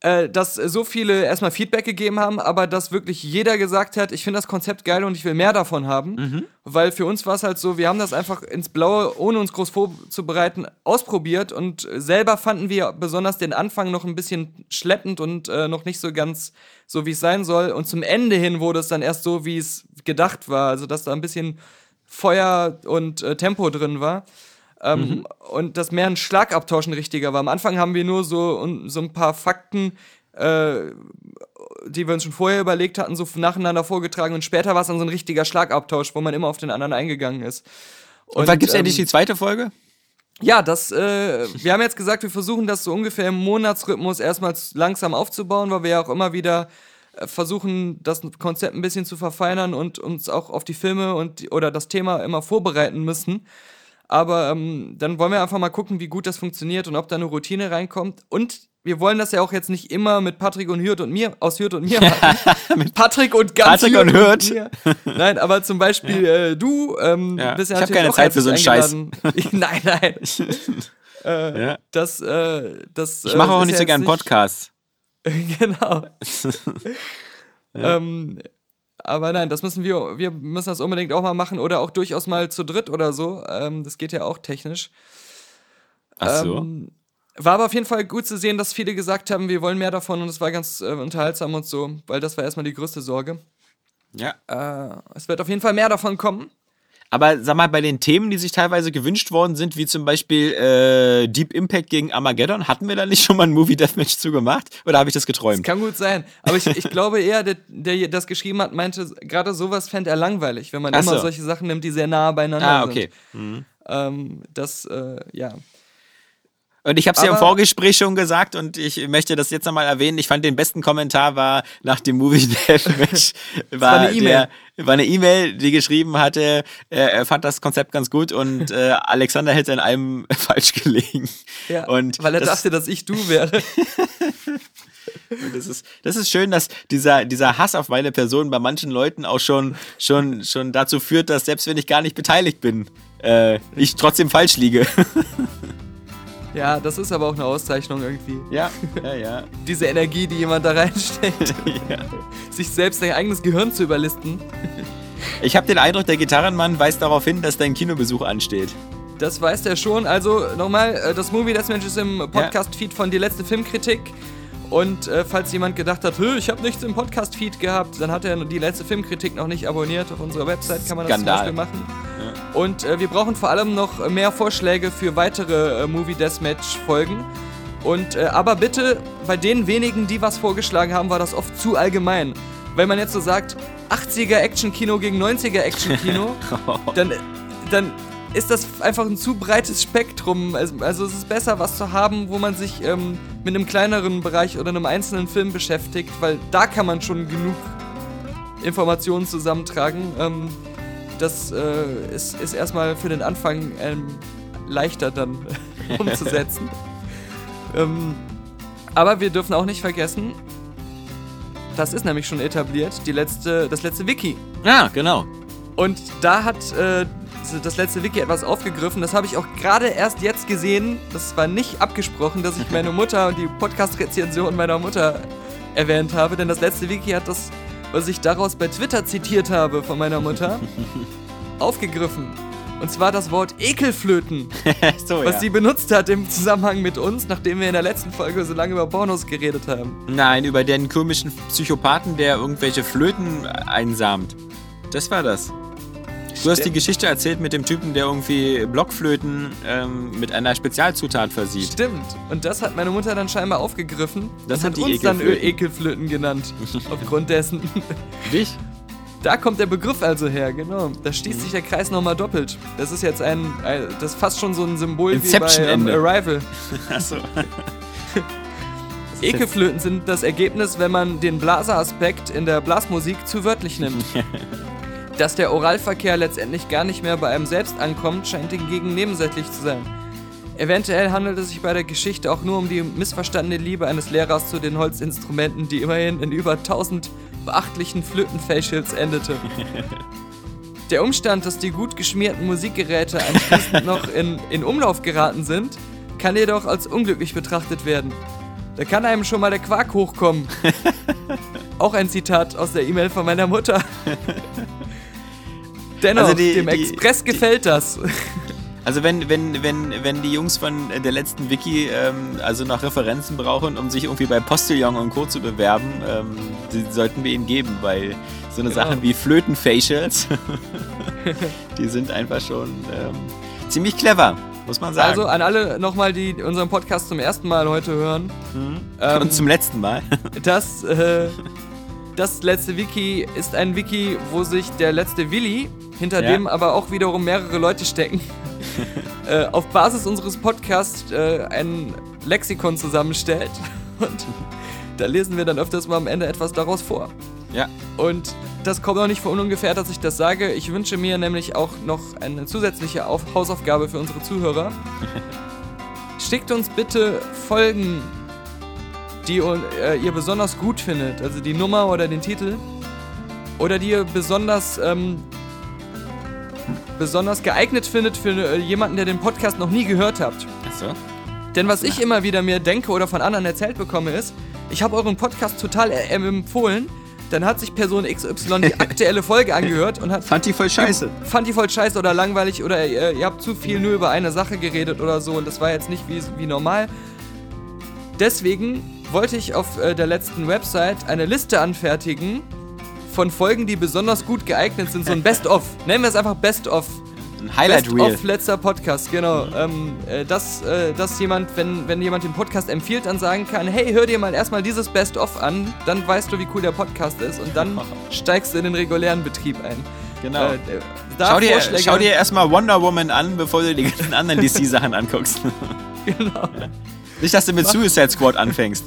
Äh, dass so viele erstmal Feedback gegeben haben, aber dass wirklich jeder gesagt hat, ich finde das Konzept geil und ich will mehr davon haben. Weil für uns war es halt so, wir haben das einfach ins Blaue, ohne uns groß vorzubereiten, ausprobiert und selber fanden wir besonders den Anfang noch ein bisschen schleppend und äh, noch nicht so ganz so, wie es sein soll. Und zum Ende hin wurde es dann erst so, wie es gedacht war. Also, dass da ein bisschen Feuer und äh, Tempo drin war. Ähm, Und dass mehr ein Schlagabtauschen richtiger war. Am Anfang haben wir nur so, un- so ein paar Fakten, äh, die wir uns schon vorher überlegt hatten, so nacheinander vorgetragen. Und später war es dann so ein richtiger Schlagabtausch, wo man immer auf den anderen eingegangen ist. Und, wann gibt's ähm, endlich die zweite Folge? ja, das, äh, wir haben jetzt gesagt, wir versuchen das so ungefähr im Monatsrhythmus erstmal langsam aufzubauen, weil wir ja auch immer wieder äh, versuchen, das Konzept ein bisschen zu verfeinern und uns auch auf die Filme und oder das Thema immer vorbereiten müssen. Aber ähm, dann wollen wir einfach mal gucken, wie gut das funktioniert und ob da eine Routine reinkommt. Und wir wollen das ja auch jetzt nicht immer mit Patrick und Hürth und mir, aus Hürth und mir machen. mit Patrick und ganz Patrick und Hürth. mir. Nein, aber zum Beispiel äh, du ähm, Ja. bist ja Ich natürlich keine auch Zeit für so einen eingeladen. nein, nein. äh, Ja. Das, äh, das, Ich mache äh, auch nicht ja so gern Podcasts. genau. ähm, aber nein, das müssen wir, wir müssen das unbedingt auch mal machen oder auch durchaus mal zu dritt oder so. Ähm, das geht ja auch technisch. Ach so. Ähm, war aber auf jeden Fall gut zu sehen, dass viele gesagt haben, wir wollen mehr davon und es war ganz äh, unterhaltsam und so, weil das war erstmal die größte Sorge. ja. Äh, es wird auf jeden Fall mehr davon kommen. Aber sag mal, bei den Themen, die sich teilweise gewünscht worden sind, wie zum Beispiel äh, Deep Impact gegen Armageddon, hatten wir da nicht schon mal ein Movie Deathmatch zu gemacht? Oder habe ich das Das geträumt? kann gut sein. Aber ich, ich glaube eher, der, der das geschrieben hat, meinte, gerade sowas fände er langweilig, wenn man Ach immer so. solche Sachen nimmt, die sehr nah beieinander Ah, sind. okay. Ähm, das, äh, ja. Und ich habe es ja im Vorgespräch schon gesagt und ich möchte das jetzt nochmal erwähnen. Ich fand den besten Kommentar war nach dem Movie Deathmatch war, war eine E-Mail. war eine E-Mail, die geschrieben hatte, er, er fand das Konzept ganz gut und äh, Alexander hätte in allem falsch gelegen. ja und weil er das, dachte, dass ich du wäre. das ist das ist schön, dass dieser dieser Hass auf meine Person bei manchen Leuten auch schon schon schon dazu führt, dass selbst wenn ich gar nicht beteiligt bin, äh, ich trotzdem falsch liege. Ja, das ist aber auch eine Auszeichnung irgendwie. ja, ja, ja. Diese Energie, die jemand da reinsteckt, ja. sich selbst sein eigenes Gehirn zu überlisten. Ich habe den Eindruck, der Gitarrenmann weist darauf hin, dass dein Kinobesuch ansteht. Das weiß der schon. Also nochmal, äh, das Movie Menschen ist im Podcast-Feed von Die letzte Filmkritik. Und äh, falls jemand gedacht hat, "Hö, ich habe nichts im Podcast-Feed gehabt, dann hat er die letzte Filmkritik noch nicht abonniert. Auf unserer Website kann man das Skandal. zum Beispiel machen. Und äh, wir brauchen vor allem noch mehr Vorschläge für weitere äh, Movie Deathmatch-Folgen. Und äh, aber bitte, bei den wenigen, die was vorgeschlagen haben, war das oft zu allgemein. Wenn man jetzt so sagt, 80er Action-Kino gegen 90er Action-Kino, dann, dann ist das einfach ein zu breites Spektrum. Also, also es ist besser, was zu haben, wo man sich ähm, mit einem kleineren Bereich oder einem einzelnen Film beschäftigt, weil da kann man schon genug Informationen zusammentragen. Ähm, das äh, ist, ist erstmal für den Anfang ähm, leichter dann umzusetzen. ähm, aber wir dürfen auch nicht vergessen, das ist nämlich schon etabliert, die letzte, das letzte Wiki. Ja, genau. Und da hat äh, das letzte Wiki etwas aufgegriffen. Das habe ich auch gerade erst jetzt gesehen. Das war nicht abgesprochen, dass ich meine Mutter und die Podcast-Rezension meiner Mutter erwähnt habe. Denn das letzte Wiki hat das, was ich daraus bei Twitter zitiert habe von meiner Mutter, aufgegriffen. Und zwar das Wort Ekelflöten, so, was ja. sie benutzt hat im Zusammenhang mit uns, nachdem wir in der letzten Folge so lange über Pornos geredet haben. Nein, über den komischen Psychopathen, der irgendwelche Flöten einsamt. Das war das. Du hast die. Geschichte erzählt mit dem Typen, der irgendwie Blockflöten ähm, mit einer Spezialzutat versieht. Stimmt. Und das hat meine Mutter dann scheinbar aufgegriffen. Das hat die uns dann Ekelflöten. Ö- Ekelflöten genannt. aufgrund dessen. Dich? Da kommt der Begriff also her, genau. Da schließt sich der Kreis nochmal doppelt. Das ist jetzt ein, ein das ist fast schon so ein Symbol wie bei ähm. Arrival. Achso. Ekelflöten sind das Ergebnis, wenn man den Blaseraspekt in der Blasmusik zu wörtlich nimmt. Dass der Oralverkehr letztendlich gar nicht mehr bei einem selbst ankommt, scheint hingegen nebensächlich zu sein. Eventuell handelt es sich bei der Geschichte auch nur um die missverstandene Liebe eines Lehrers zu den Holzinstrumenten, die immerhin in über 1000 beachtlichen Flötenfacials endete. Der Umstand, dass die gut geschmierten Musikgeräte anschließend noch in, in Umlauf geraten sind, kann jedoch als unglücklich betrachtet werden. Da kann einem schon mal der Quark hochkommen. Auch ein Zitat aus der E-Mail von meiner Mutter. Dennoch, Also die- dem die- Express gefällt das. Also wenn, wenn, wenn, wenn die Jungs von der letzten Wiki ähm, also noch Referenzen brauchen, um sich irgendwie bei Postillon und Co. zu bewerben, ähm, die sollten wir ihnen geben, weil so eine Genau. Sachen wie Flötenfacials, die sind einfach schon ähm, ziemlich clever, muss man sagen. Also an alle nochmal, die unseren Podcast zum ersten Mal heute hören. ähm, und zum letzten Mal. Das, äh, das letzte Wiki ist ein Wiki, wo sich der letzte Willi, hinter Ja. dem aber auch wiederum mehrere Leute stecken, äh, auf Basis unseres Podcasts äh, ein Lexikon zusammenstellt. Und da lesen wir dann öfters mal am Ende etwas daraus vor. ja. Und das kommt auch nicht von ungefähr, dass ich das sage. Ich wünsche mir nämlich auch noch eine zusätzliche Auf Hausaufgabe für unsere Zuhörer. Schickt uns bitte Folgen die äh, ihr besonders gut findet, also die Nummer oder den Titel, oder die ihr besonders, ähm, besonders geeignet findet für äh, jemanden, der den Podcast noch nie gehört habt. Achso. Denn was ich immer wieder mir denke oder von anderen erzählt bekomme, ist, ich habe euren Podcast total äh, empfohlen, dann hat sich Person XY die aktuelle Folge angehört und hat Fand die voll scheiße. fand die voll scheiße oder langweilig oder äh, ihr habt zu viel nur über eine Sache geredet oder so und das war jetzt nicht wie, wie normal. Deswegen wollte ich auf der letzten Website eine Liste anfertigen von Folgen, die besonders gut geeignet sind, so ein Best-of. Nennen wir es einfach Best-of. Ein Highlight Reel. Best-of letzter Podcast, genau. Ähm, äh, dass, äh, dass jemand, wenn, wenn jemand den Podcast empfiehlt, dann sagen kann, hey, hör dir mal erstmal dieses Best-of an, dann weißt du, wie cool der Podcast ist und dann steigst du in den regulären Betrieb ein. Genau. Äh, Schau dir, Vorschläge- schau dir erstmal Wonder Woman an, bevor du die ganzen anderen DC-Sachen anguckst. genau. Nicht, dass du mit Suicide Squad anfängst.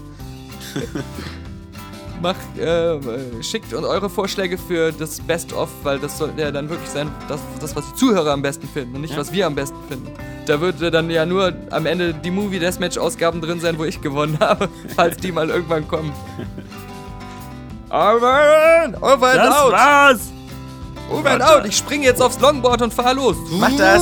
Mach, äh, schickt uns eure Vorschläge für das Best-of, weil das sollte ja dann wirklich sein, das, das, was die Zuhörer am besten finden und nicht, Ja. was wir am besten finden. Da würde dann ja nur am Ende die Movie Deathmatch-Ausgaben drin sein, wo ich gewonnen habe, falls die mal irgendwann kommen. Over, and out! war's! Over and out! Ich springe jetzt aufs Longboard und fahr los! Mach das!